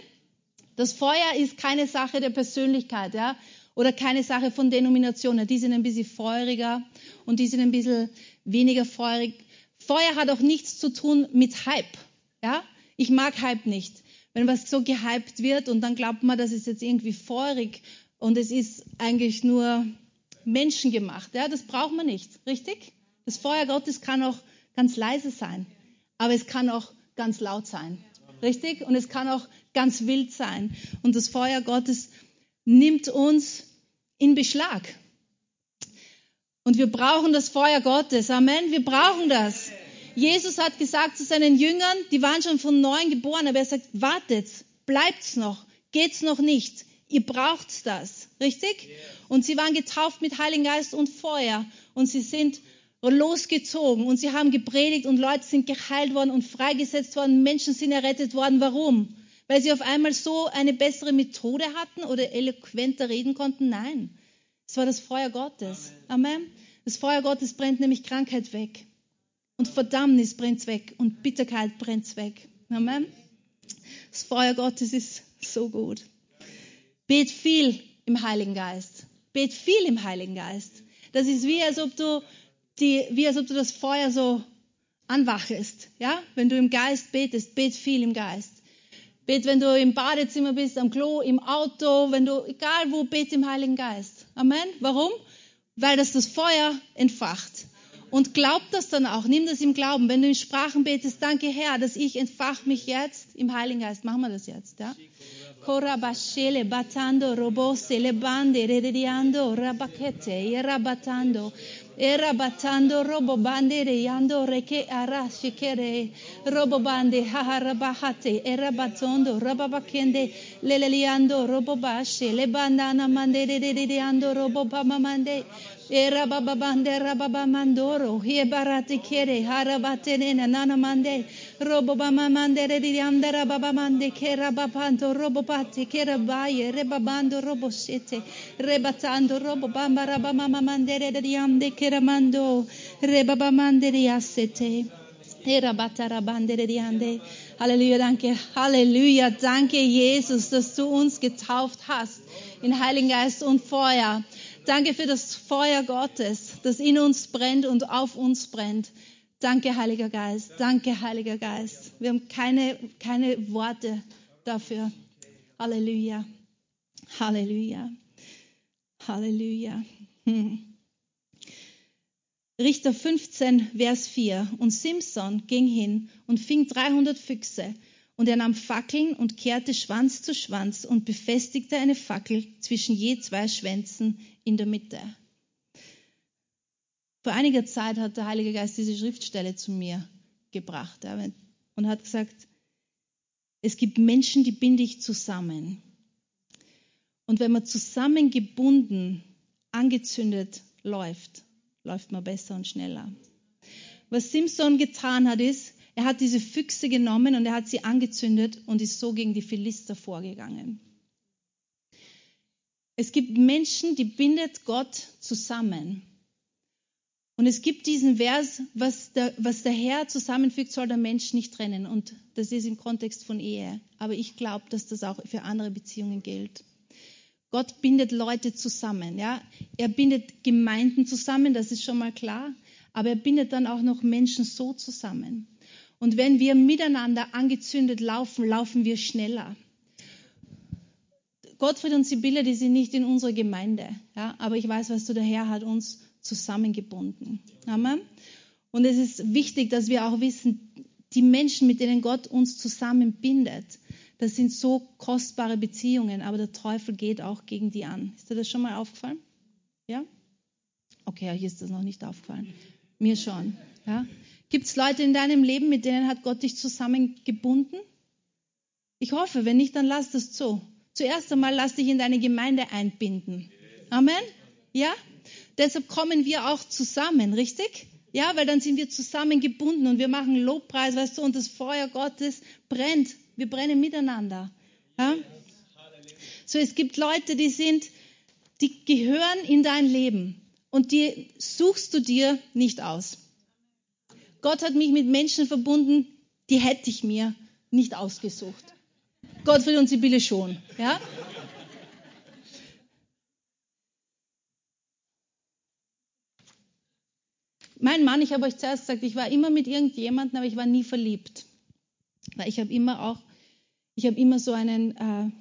Das Feuer ist keine Sache der Persönlichkeit, ja, oder keine Sache von Denominationen. Die sind ein bisschen feuriger und die sind ein bisschen weniger feurig. Feuer hat auch nichts zu tun mit Hype, ja. Ich mag Hype nicht wenn was so gehypt wird und dann glaubt man, das ist jetzt irgendwie feurig und es ist eigentlich nur menschengemacht. Ja, das braucht man nicht, richtig? Das Feuer Gottes kann auch ganz leise sein, aber es kann auch ganz laut sein, richtig? Und es kann auch ganz wild sein. Und das Feuer Gottes nimmt uns in Beschlag. Und wir brauchen das Feuer Gottes. Amen. Wir brauchen das. Jesus hat gesagt zu seinen Jüngern, die waren schon von neuem geboren, aber er sagt, wartet, bleibt's noch, geht's noch nicht. Ihr braucht das, richtig? Und sie waren getauft mit Heiligen Geist und Feuer und sie sind losgezogen und sie haben gepredigt und Leute sind geheilt worden und freigesetzt worden, Menschen sind errettet worden. Warum? Weil sie auf einmal so eine bessere Methode hatten oder eloquenter reden konnten? Nein. Es war das Feuer Gottes. Amen. Das Feuer Gottes brennt nämlich Krankheit weg. Und Verdammnis brennt weg und Bitterkeit brennt weg. Amen. Das Feuer Gottes ist so gut. Bet viel im Heiligen Geist. Bet viel im Heiligen Geist. Das ist wie, als ob du die, wie als ob du das Feuer so anwachest. Ja? Wenn du im Geist betest, bet viel im Geist. Bet, wenn du im Badezimmer bist, am Klo, im Auto, wenn du, egal wo, bet im Heiligen Geist. Amen. Warum? Weil das das Feuer entfacht. Und glaub das dann auch. Nimm das im Glauben. Wenn du in Sprachen betest, danke Herr, dass ich entfach mich jetzt im Heiligen Geist. Machen wir das jetzt, ja? Korabashele batando robose le bande redediando rabakete rabatando era batando robo bande yando reke ara shikere robo bande haharabahate era batondo rababakende leleliando le bandana mande redediando robo pamamande era bababande rababamandoro hiebarate kere harabate nana mande robo bamamande redediando rababamande kera babanto robo pate kera baye rebabando robo shete rebatando robo bamba rabamamande redediande keramando rebabamande riasete Halleluja, danke, Halleluja, danke Jesus, dass du uns getauft hast in Heiligen Geist und Feuer. Danke für das Feuer Gottes, das in uns brennt und auf uns brennt. Danke, Heiliger Geist. Danke, Heiliger Geist. Wir haben keine, keine Worte dafür. Halleluja. Halleluja. Halleluja. Hm. Richter 15, Vers 4. Und Simson ging hin und fing 300 Füchse. Und er nahm Fackeln und kehrte Schwanz zu Schwanz und befestigte eine Fackel zwischen je zwei Schwänzen in der Mitte. Vor einiger Zeit hat der Heilige Geist diese Schriftstelle zu mir gebracht und hat gesagt, es gibt Menschen, die binde ich zusammen. Und wenn man zusammengebunden, angezündet läuft, läuft man besser und schneller. Was Simson getan hat, ist, er hat diese Füchse genommen und er hat sie angezündet und ist so gegen die Philister vorgegangen. Es gibt Menschen, die bindet Gott zusammen. Und es gibt diesen Vers, was der, was der Herr zusammenfügt, soll der Mensch nicht trennen. Und das ist im Kontext von Ehe. Aber ich glaube, dass das auch für andere Beziehungen gilt. Gott bindet Leute zusammen. Ja? Er bindet Gemeinden zusammen, das ist schon mal klar. Aber er bindet dann auch noch Menschen so zusammen. Und wenn wir miteinander angezündet laufen, laufen wir schneller. Gottfried und Sibylle, die sind nicht in unserer Gemeinde. Ja? Aber ich weiß, was du, der Herr hat uns zusammengebunden. Amen. Und es ist wichtig, dass wir auch wissen, die Menschen, mit denen Gott uns zusammenbindet, das sind so kostbare Beziehungen, aber der Teufel geht auch gegen die an. Ist dir das schon mal aufgefallen? Ja? Okay, hier ist das noch nicht aufgefallen. Mir schon. Ja? Gibt es Leute in deinem Leben, mit denen hat Gott dich zusammengebunden? Ich hoffe, wenn nicht, dann lass das zu. Zuerst einmal lass dich in deine Gemeinde einbinden. Amen? Ja? Deshalb kommen wir auch zusammen, richtig? Ja, weil dann sind wir zusammengebunden und wir machen Lobpreis, weißt du, und das Feuer Gottes brennt wir brennen miteinander. Ja? So, es gibt Leute, die sind, die gehören in dein Leben und die suchst du dir nicht aus. Gott hat mich mit Menschen verbunden, die hätte ich mir nicht ausgesucht. Gottfried und Sibylle schon, ja? Mein Mann, ich habe euch zuerst gesagt, ich war immer mit irgendjemandem, aber ich war nie verliebt. Weil ich habe immer auch, ich habe immer so, einen, äh,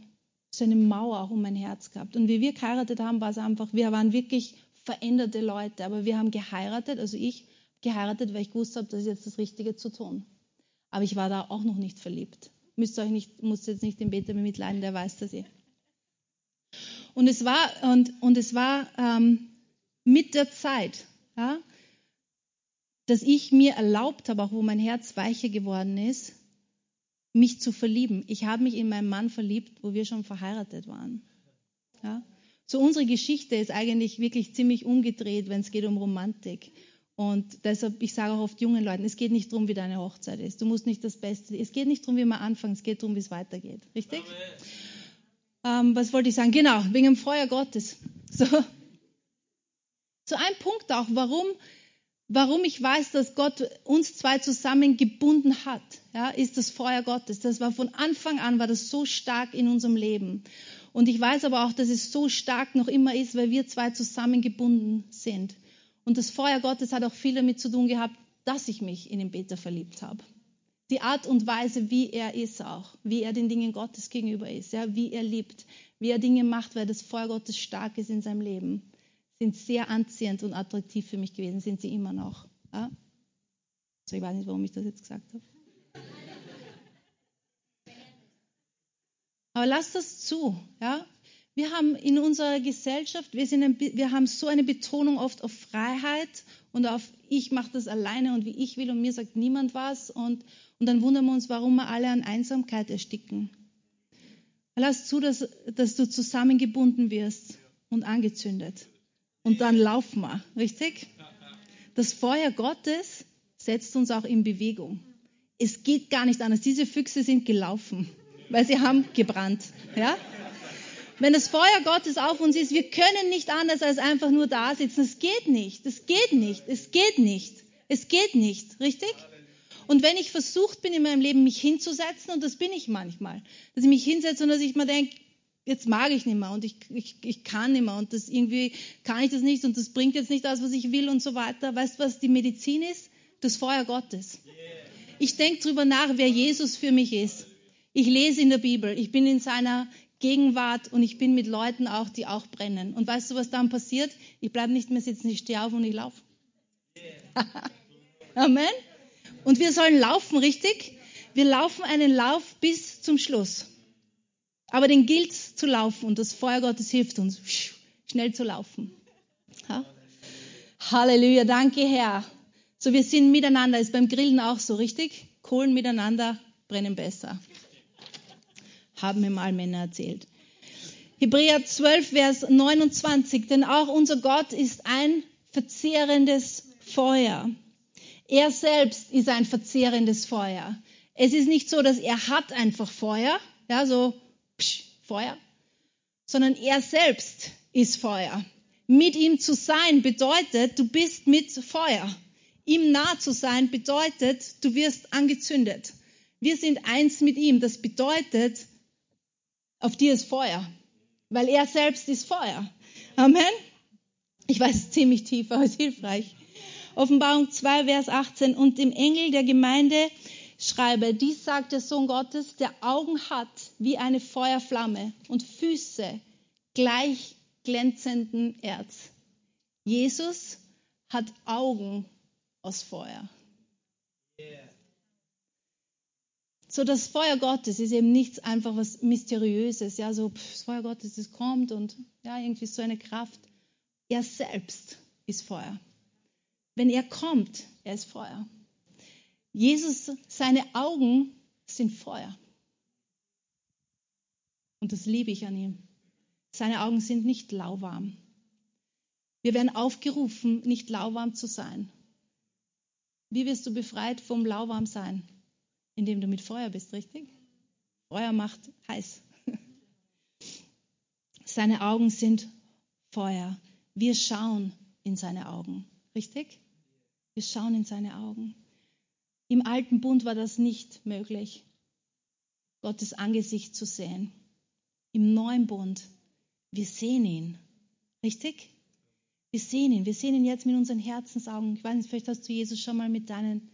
so eine Mauer auch um mein Herz gehabt. Und wie wir geheiratet haben, war es einfach, wir waren wirklich veränderte Leute. Aber wir haben geheiratet, also ich geheiratet, weil ich gewusst habe, das ist jetzt das Richtige zu tun. Aber ich war da auch noch nicht verliebt. Müsst euch nicht, muss jetzt nicht den Beter mitleiden, der weiß das eh. Und es war, und, und es war ähm, mit der Zeit, ja, dass ich mir erlaubt habe, auch wo mein Herz weicher geworden ist, mich zu verlieben. Ich habe mich in meinen Mann verliebt, wo wir schon verheiratet waren. Ja? So unsere Geschichte ist eigentlich wirklich ziemlich umgedreht, wenn es geht um Romantik. Und deshalb, ich sage auch oft jungen Leuten, es geht nicht darum, wie deine Hochzeit ist. Du musst nicht das Beste, es geht nicht darum, wie man anfängt, es geht darum, wie es weitergeht. Richtig? Ähm, was wollte ich sagen? Genau, wegen dem Feuer Gottes. So. So ein Punkt auch, warum, warum ich weiß, dass Gott uns zwei zusammengebunden hat, ja, ist das Feuer Gottes. Das war von Anfang an, war das so stark in unserem Leben. Und ich weiß aber auch, dass es so stark noch immer ist, weil wir zwei zusammengebunden sind. Und das Feuer Gottes hat auch viel damit zu tun gehabt, dass ich mich in den Peter verliebt habe. Die Art und Weise, wie er ist auch, wie er den Dingen Gottes gegenüber ist, ja, wie er liebt, wie er Dinge macht, weil das Feuer Gottes stark ist in seinem Leben, sind sehr anziehend und attraktiv für mich gewesen, sind sie immer noch. Ja? Also ich weiß nicht, warum ich das jetzt gesagt habe. Aber lass das zu, ja? Wir haben in unserer Gesellschaft, wir, ein, wir haben so eine Betonung oft auf Freiheit und auf ich mache das alleine und wie ich will und mir sagt niemand was und, und dann wundern wir uns, warum wir alle an Einsamkeit ersticken. Lass zu, dass, dass du zusammengebunden wirst und angezündet. Und dann laufen wir, richtig? Das Feuer Gottes setzt uns auch in Bewegung. Es geht gar nicht anders. Diese Füchse sind gelaufen, weil sie haben gebrannt. Ja? Wenn das Feuer Gottes auf uns ist, wir können nicht anders als einfach nur da sitzen. Es geht nicht. Es geht nicht. Es geht nicht. Es geht nicht. Richtig? Und wenn ich versucht bin in meinem Leben, mich hinzusetzen, und das bin ich manchmal, dass ich mich hinsetze und dass ich mir denke, jetzt mag ich nicht mehr und ich, ich, ich kann nicht mehr und das irgendwie kann ich das nicht und das bringt jetzt nicht das, was ich will und so weiter. Weißt du, was die Medizin ist? Das Feuer Gottes. Ich denke drüber nach, wer Jesus für mich ist. Ich lese in der Bibel. Ich bin in seiner Gegenwart und ich bin mit Leuten auch, die auch brennen. Und weißt du, was dann passiert? Ich bleibe nicht mehr sitzen, ich stehe auf und ich laufe. Amen. Und wir sollen laufen, richtig? Wir laufen einen Lauf bis zum Schluss. Aber den gilt es zu laufen und das Feuer Gottes hilft uns, schnell zu laufen. Ha? Halleluja, danke Herr. So, wir sind miteinander, ist beim Grillen auch so, richtig? Kohlen miteinander brennen besser haben mir mal Männer erzählt. Hebräer 12, Vers 29, denn auch unser Gott ist ein verzehrendes Feuer. Er selbst ist ein verzehrendes Feuer. Es ist nicht so, dass er hat einfach Feuer, ja, so psch, Feuer, sondern er selbst ist Feuer. Mit ihm zu sein bedeutet, du bist mit Feuer. Ihm nah zu sein bedeutet, du wirst angezündet. Wir sind eins mit ihm. Das bedeutet, auf dir ist Feuer, weil er selbst ist Feuer. Amen. Ich weiß, ziemlich tief, aber es ist hilfreich. Offenbarung 2, Vers 18. Und dem Engel der Gemeinde schreibe, dies sagt der Sohn Gottes, der Augen hat wie eine Feuerflamme und Füße gleich glänzenden Erz. Jesus hat Augen aus Feuer. Yeah. So das Feuer Gottes ist eben nichts einfach was Mysteriöses, ja, so pff, das Feuer Gottes, das kommt und ja, irgendwie so eine Kraft. Er selbst ist Feuer. Wenn er kommt, er ist Feuer. Jesus, seine Augen sind Feuer. Und das liebe ich an ihm. Seine Augen sind nicht lauwarm. Wir werden aufgerufen, nicht lauwarm zu sein. Wie wirst du befreit vom Lauwarmsein? Indem du mit Feuer bist, richtig? Feuer macht heiß. Seine Augen sind Feuer. Wir schauen in seine Augen, richtig? Wir schauen in seine Augen. Im alten Bund war das nicht möglich, Gottes Angesicht zu sehen. Im neuen Bund, wir sehen ihn, richtig? Wir sehen ihn. Wir sehen ihn jetzt mit unseren Herzensaugen. Ich weiß nicht, vielleicht hast du Jesus schon mal mit deinen,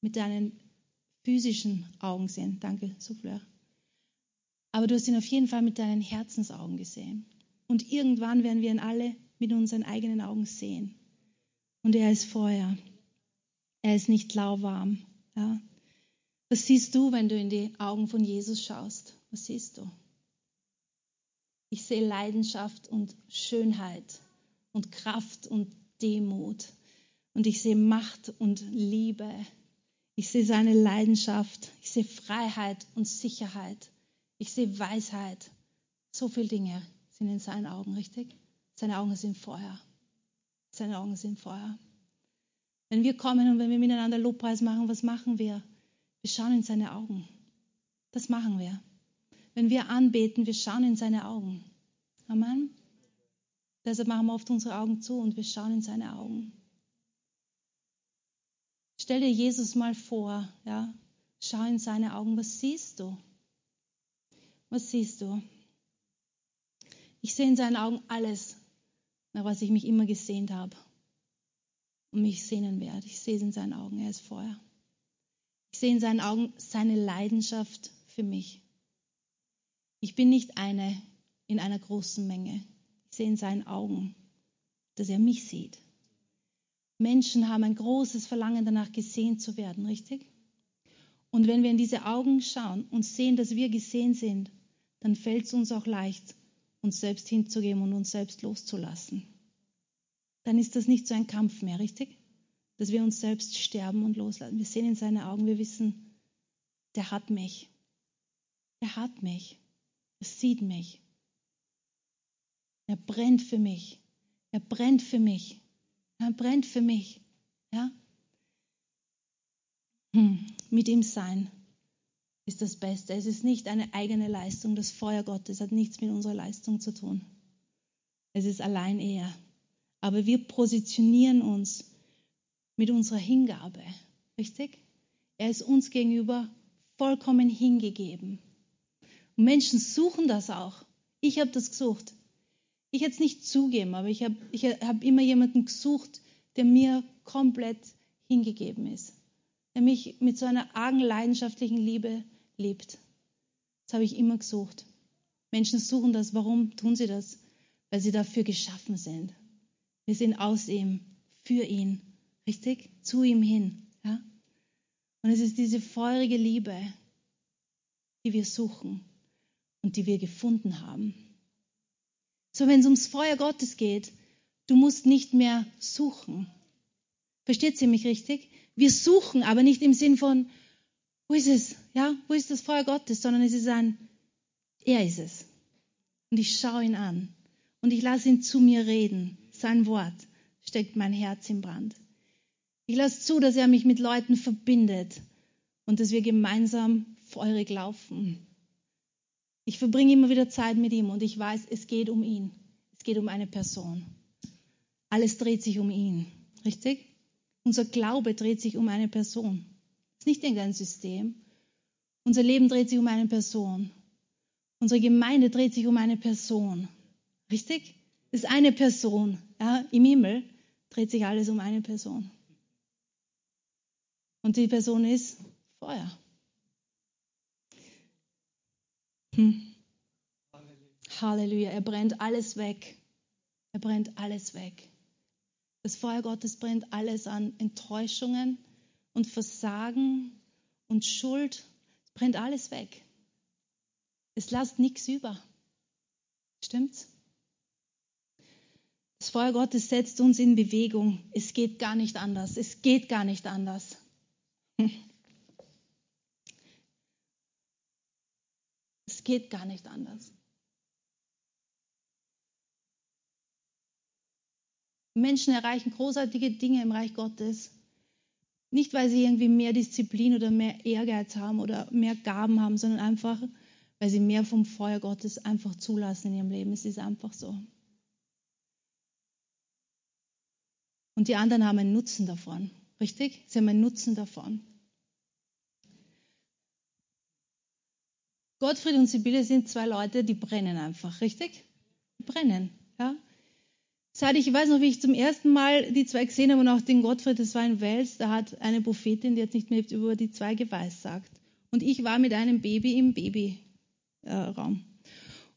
mit deinen physischen Augen sehen. Danke, Souffleur. Aber du hast ihn auf jeden Fall mit deinen Herzensaugen gesehen. Und irgendwann werden wir ihn alle mit unseren eigenen Augen sehen. Und er ist Feuer. Er ist nicht lauwarm. Ja. Was siehst du, wenn du in die Augen von Jesus schaust? Was siehst du? Ich sehe Leidenschaft und Schönheit und Kraft und Demut. Und ich sehe Macht und Liebe ich sehe seine Leidenschaft. Ich sehe Freiheit und Sicherheit. Ich sehe Weisheit. So viele Dinge sind in seinen Augen, richtig? Seine Augen sind Feuer. Seine Augen sind Feuer. Wenn wir kommen und wenn wir miteinander Lobpreis machen, was machen wir? Wir schauen in seine Augen. Das machen wir. Wenn wir anbeten, wir schauen in seine Augen. Amen. Deshalb machen wir oft unsere Augen zu und wir schauen in seine Augen. Stell dir Jesus mal vor, ja, schau in seine Augen. Was siehst du? Was siehst du? Ich sehe in seinen Augen alles, nach was ich mich immer gesehnt habe und mich sehnen werde. Ich sehe es in seinen Augen, er ist Feuer. Ich sehe in seinen Augen seine Leidenschaft für mich. Ich bin nicht eine in einer großen Menge. Ich sehe in seinen Augen, dass er mich sieht. Menschen haben ein großes Verlangen danach, gesehen zu werden, richtig? Und wenn wir in diese Augen schauen und sehen, dass wir gesehen sind, dann fällt es uns auch leicht, uns selbst hinzugeben und uns selbst loszulassen. Dann ist das nicht so ein Kampf mehr, richtig? Dass wir uns selbst sterben und loslassen. Wir sehen in seine Augen, wir wissen, der hat mich. Er hat mich. Er sieht mich. Er brennt für mich. Er brennt für mich. Er brennt für mich. Ja? Hm. Mit ihm sein ist das Beste. Es ist nicht eine eigene Leistung. Das Feuer Gottes hat nichts mit unserer Leistung zu tun. Es ist allein er. Aber wir positionieren uns mit unserer Hingabe. Richtig? Er ist uns gegenüber vollkommen hingegeben. Und Menschen suchen das auch. Ich habe das gesucht. Ich es nicht zugeben, aber ich habe ich hab immer jemanden gesucht, der mir komplett hingegeben ist. Der mich mit so einer argen leidenschaftlichen Liebe lebt. Das habe ich immer gesucht. Menschen suchen das. Warum tun sie das? Weil sie dafür geschaffen sind. Wir sind aus ihm, für ihn, richtig? Zu ihm hin. Ja? Und es ist diese feurige Liebe, die wir suchen und die wir gefunden haben. So, wenn es ums Feuer Gottes geht, du musst nicht mehr suchen. Versteht ihr mich richtig? Wir suchen, aber nicht im Sinn von, wo ist es? Ja, wo ist das Feuer Gottes? Sondern es ist ein, er ist es. Und ich schaue ihn an und ich lasse ihn zu mir reden. Sein Wort steckt mein Herz im Brand. Ich lasse zu, dass er mich mit Leuten verbindet und dass wir gemeinsam feurig laufen. Ich verbringe immer wieder Zeit mit ihm und ich weiß, es geht um ihn. Es geht um eine Person. Alles dreht sich um ihn. Richtig? Unser Glaube dreht sich um eine Person. Es ist nicht irgendein System. Unser Leben dreht sich um eine Person. Unsere Gemeinde dreht sich um eine Person. Richtig? Es ist eine Person. Ja? Im Himmel dreht sich alles um eine Person. Und die Person ist Feuer. Hm. Halleluja. Er brennt alles weg. Er brennt alles weg. Das Feuer Gottes brennt alles an Enttäuschungen, und Versagen und Schuld, es brennt alles weg. Es lasst nichts über. Stimmt's? Das Feuer Gottes setzt uns in Bewegung. Es geht gar nicht anders. Es geht gar nicht anders. Es geht gar nicht anders. Menschen erreichen großartige Dinge im Reich Gottes, nicht, weil sie irgendwie mehr Disziplin oder mehr Ehrgeiz haben oder mehr Gaben haben, sondern einfach, weil sie mehr vom Feuer Gottes einfach zulassen in ihrem Leben. Es ist einfach so. Und die anderen haben einen Nutzen davon. Richtig? Sie haben einen Nutzen davon. Gottfried und Sibylle sind zwei Leute, die brennen einfach. Richtig? Die brennen. Ja? Seit ich weiß noch, wie ich zum ersten Mal die zwei gesehen habe und auch den Gottfried, das war in Wels, da hat eine Prophetin, die hat nicht mehr über die zwei geweissagt. Und ich war mit einem Baby im Babyraum.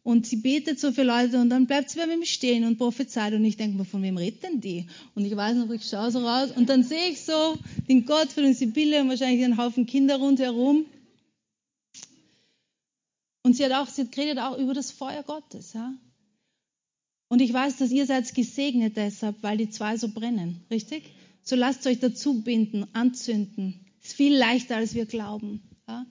Und sie betet so für Leute und dann bleibt sie bei mir stehen und prophezeit. Und ich denke mir, von wem redet denn die? Und ich weiß noch, ich schaue so raus und dann sehe ich so den Gottfried und Sibylle und wahrscheinlich einen Haufen Kinder rundherum. Und sie hat auch, sie hat geredet auch über das Feuer Gottes, ja. Und ich weiß, dass ihr seid gesegnet deshalb, weil die zwei so brennen, richtig? So lasst euch dazu binden, anzünden. Ist viel leichter, als wir glauben. Ja?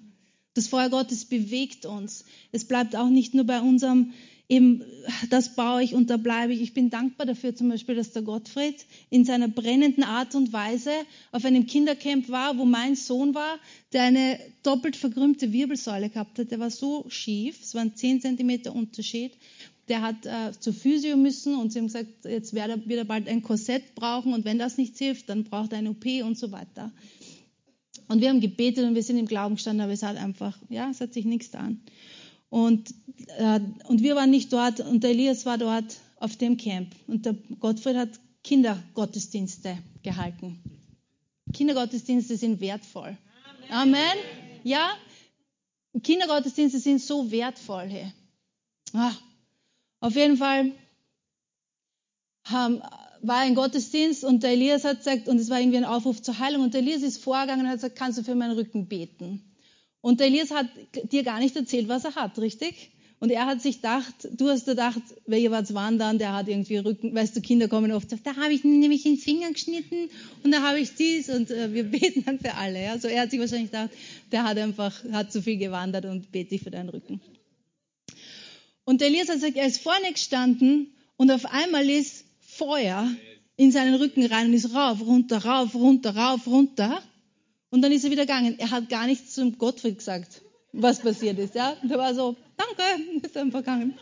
Das Feuer Gottes bewegt uns. Es bleibt auch nicht nur bei unserem eben, das baue ich und da bleibe ich. Ich bin dankbar dafür zum Beispiel, dass der Gottfried in seiner brennenden Art und Weise auf einem Kindercamp war, wo mein Sohn war, der eine doppelt verkrümmte Wirbelsäule gehabt hat. Der war so schief, es waren 10 Zentimeter Unterschied. Der hat äh, zur Physio müssen und sie haben gesagt, jetzt wird er, wird bald ein Korsett brauchen und wenn das nicht hilft, dann braucht er eine OP und so weiter. Und wir haben gebetet und wir sind im Glauben gestanden, aber es hat einfach, ja, es hat sich nichts getan. Und, äh, und wir waren nicht dort und der Elias war dort auf dem Camp. Und der Gottfried hat Kindergottesdienste gehalten. Kindergottesdienste sind wertvoll. Amen. Amen. Ja, Kindergottesdienste sind so wertvoll. Hey. Ah, auf jeden Fall haben, war ein Gottesdienst und der Elias hat gesagt, und es war irgendwie ein Aufruf zur Heilung, und der Elias ist vorgegangen und hat gesagt, kannst du für meinen Rücken beten? Und der Elias hat dir gar nicht erzählt, was er hat, richtig? Und er hat sich gedacht, du hast gedacht, wer ihr wart wandern, der hat irgendwie Rücken, weißt du, Kinder kommen oft, da habe ich nämlich den Finger geschnitten und da habe ich dies und äh, wir beten dann für alle. Ja? So er hat sich wahrscheinlich gedacht, der hat einfach, hat zu viel gewandert und bete ich für deinen Rücken. Und der Elias hat gesagt, er ist vorne gestanden und auf einmal ist Feuer in seinen Rücken rein und ist rauf, runter, rauf, runter, rauf, runter. Und dann ist er wieder gegangen. Er hat gar nichts zum Gottfried gesagt, was passiert ist. Ja? Und er war so, danke, ist einfach gegangen.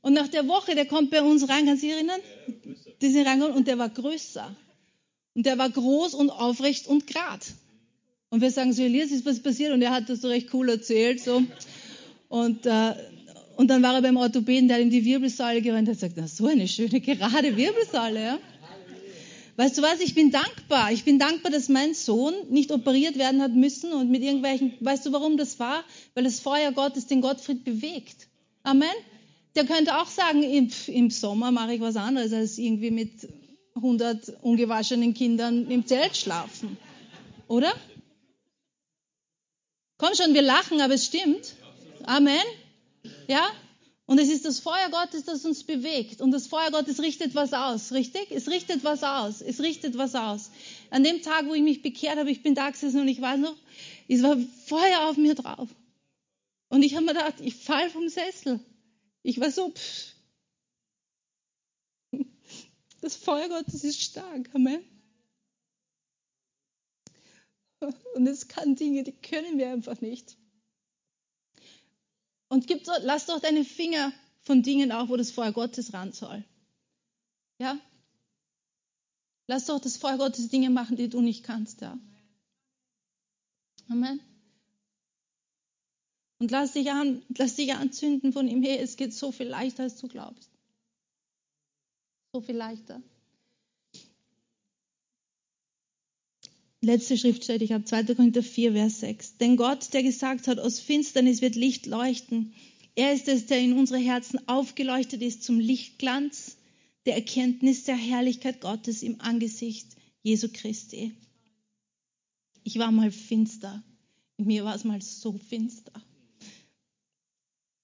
Und nach der Woche, der kommt bei uns rein, kannst du dich erinnern? Die sind reingekommen und der war größer. Und der war groß und aufrecht und grad. Und wir sagen so, Elias, ist was passiert? Und er hat das so recht cool erzählt. So. Und, äh, und dann war er beim Orthopäden, der hat ihm die Wirbelsäule gewandt hat gesagt, na, so eine schöne, gerade Wirbelsäule. Ja? Weißt du was, ich bin dankbar. Ich bin dankbar, dass mein Sohn nicht operiert werden hat müssen und mit irgendwelchen, weißt du, warum das war? Weil das Feuer Gottes den Gottfried bewegt. Amen. Der könnte auch sagen, im, im Sommer mache ich was anderes, als irgendwie mit 100 ungewaschenen Kindern im Zelt schlafen. Oder? Komm schon, wir lachen, aber es stimmt. Amen. Ja? Und es ist das Feuer Gottes, das uns bewegt. Und das Feuer Gottes richtet was aus, richtig? Es richtet was aus. Es richtet was aus. An dem Tag, wo ich mich bekehrt habe, ich bin da gesessen und ich weiß noch, es war Feuer auf mir drauf. Und ich habe mir gedacht, ich fall vom Sessel. Ich war so, pff. das Feuer Gottes ist stark. Amen. Und es kann Dinge, die können wir einfach nicht. Und gib, lass doch deine Finger von Dingen auch, wo das Feuer Gottes ran soll. Ja? Lass doch das Feuer Gottes Dinge machen, die du nicht kannst, ja. Amen. Und lass dich an, lass dich anzünden von ihm her. Es geht so viel leichter, als du glaubst. So viel leichter. Letzte Schriftstelle, ich habe 2. Korinther 4, Vers 6. Denn Gott, der gesagt hat, aus Finsternis wird Licht leuchten, er ist es, der in unsere Herzen aufgeleuchtet ist zum Lichtglanz der Erkenntnis der Herrlichkeit Gottes im Angesicht Jesu Christi. Ich war mal finster. In mir war es mal so finster.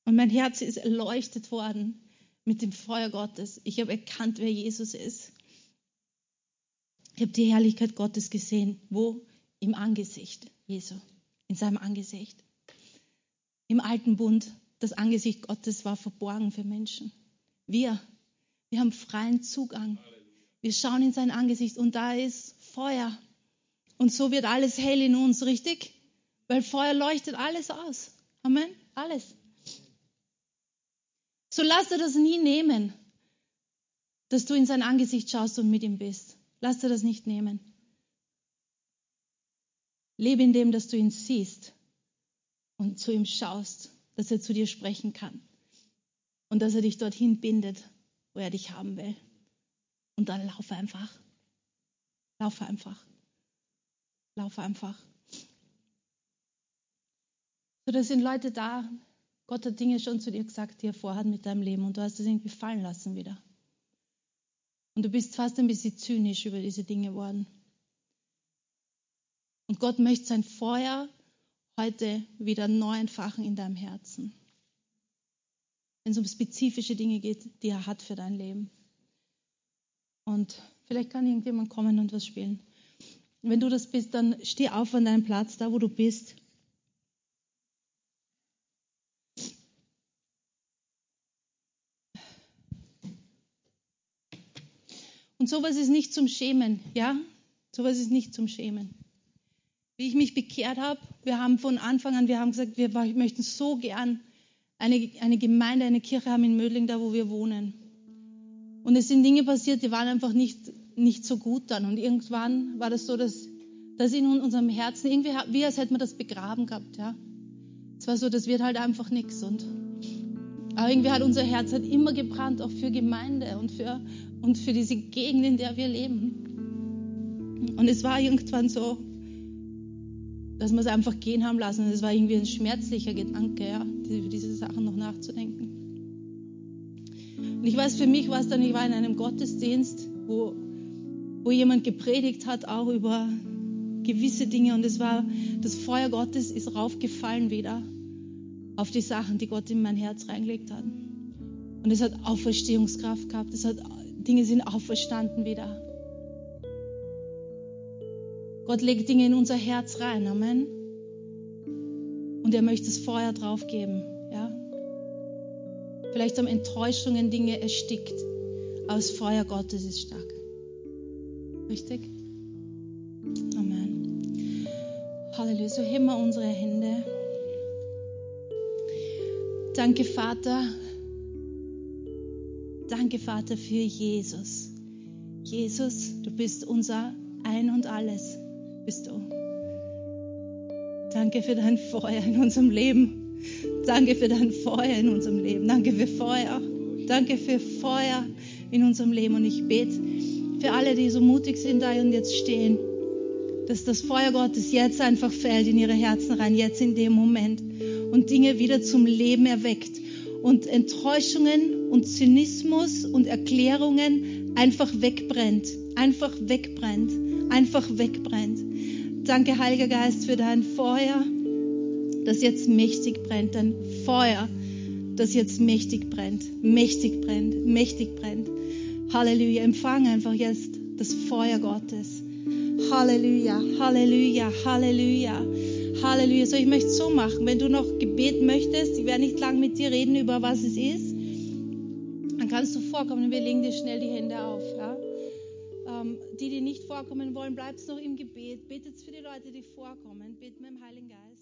Und mein Herz ist erleuchtet worden mit dem Feuer Gottes. Ich habe erkannt, wer Jesus ist. Ich habe die Herrlichkeit Gottes gesehen. Wo? Im Angesicht Jesu, in seinem Angesicht. Im alten Bund, das Angesicht Gottes war verborgen für Menschen. Wir, wir haben freien Zugang. Wir schauen in sein Angesicht und da ist Feuer. Und so wird alles hell in uns, richtig? Weil Feuer leuchtet alles aus. Amen. Alles. So lass dir das nie nehmen, dass du in sein Angesicht schaust und mit ihm bist. Lass dir das nicht nehmen. Lebe in dem, dass du ihn siehst und zu ihm schaust, dass er zu dir sprechen kann und dass er dich dorthin bindet, wo er dich haben will. Und dann laufe einfach. Laufe einfach. Laufe einfach. So, da sind Leute da. Gott hat Dinge schon zu dir gesagt, die er vorhat mit deinem Leben und du hast es irgendwie fallen lassen wieder. Und du bist fast ein bisschen zynisch über diese Dinge geworden. Und Gott möchte sein Feuer heute wieder neu entfachen in deinem Herzen. Wenn es um spezifische Dinge geht, die er hat für dein Leben. Und vielleicht kann irgendjemand kommen und was spielen. Wenn du das bist, dann steh auf an deinem Platz, da wo du bist. Und sowas ist nicht zum Schämen, ja? Sowas ist nicht zum Schämen. Wie ich mich bekehrt habe, wir haben von Anfang an, wir haben gesagt, wir möchten so gern eine, eine Gemeinde, eine Kirche haben in Mödling, da wo wir wohnen. Und es sind Dinge passiert, die waren einfach nicht, nicht so gut dann. Und irgendwann war das so, dass, dass in unserem Herzen irgendwie, wie als hätten wir das begraben gehabt, ja. Es war so, das wird halt einfach nichts. Und aber irgendwie hat unser Herz halt immer gebrannt, auch für Gemeinde und für, und für diese Gegend, in der wir leben. Und es war irgendwann so, dass wir es einfach gehen haben lassen. Es war irgendwie ein schmerzlicher Gedanke, ja, über diese Sachen noch nachzudenken. Und ich weiß, für mich war es dann, ich war in einem Gottesdienst, wo, wo jemand gepredigt hat, auch über gewisse Dinge. Und es war, das Feuer Gottes ist raufgefallen wieder auf die Sachen, die Gott in mein Herz reingelegt hat. Und es hat Auferstehungskraft gehabt. Es hat, Dinge sind auferstanden wieder. Gott legt Dinge in unser Herz rein. Amen. Und er möchte das Feuer draufgeben. Ja? Vielleicht haben Enttäuschungen Dinge erstickt. Aber das Feuer Gottes ist stark. Richtig? Amen. Halleluja. So heben wir unsere Hände. Danke, Vater. Danke, Vater, für Jesus. Jesus, du bist unser Ein und Alles, bist du. Danke für dein Feuer in unserem Leben. Danke für dein Feuer in unserem Leben. Danke für Feuer. Danke für Feuer in unserem Leben. Und ich bete für alle, die so mutig sind da und jetzt stehen, dass das Feuer Gottes jetzt einfach fällt in ihre Herzen rein, jetzt in dem Moment und Dinge wieder zum Leben erweckt und Enttäuschungen und Zynismus und Erklärungen einfach wegbrennt, einfach wegbrennt, einfach wegbrennt. Danke, Heiliger Geist, für dein Feuer, das jetzt mächtig brennt, dein Feuer, das jetzt mächtig brennt, mächtig brennt, mächtig brennt. Halleluja, empfang einfach jetzt das Feuer Gottes. Halleluja, Halleluja, Halleluja. Halleluja. So, ich möchte es so machen. Wenn du noch Gebet möchtest, ich werde nicht lang mit dir reden über was es ist, kannst du vorkommen wir legen dir schnell die Hände auf. Ja? Ähm, die, die nicht vorkommen wollen, bleibt noch im Gebet. Betet für die Leute, die vorkommen. Betet mit dem Heiligen Geist.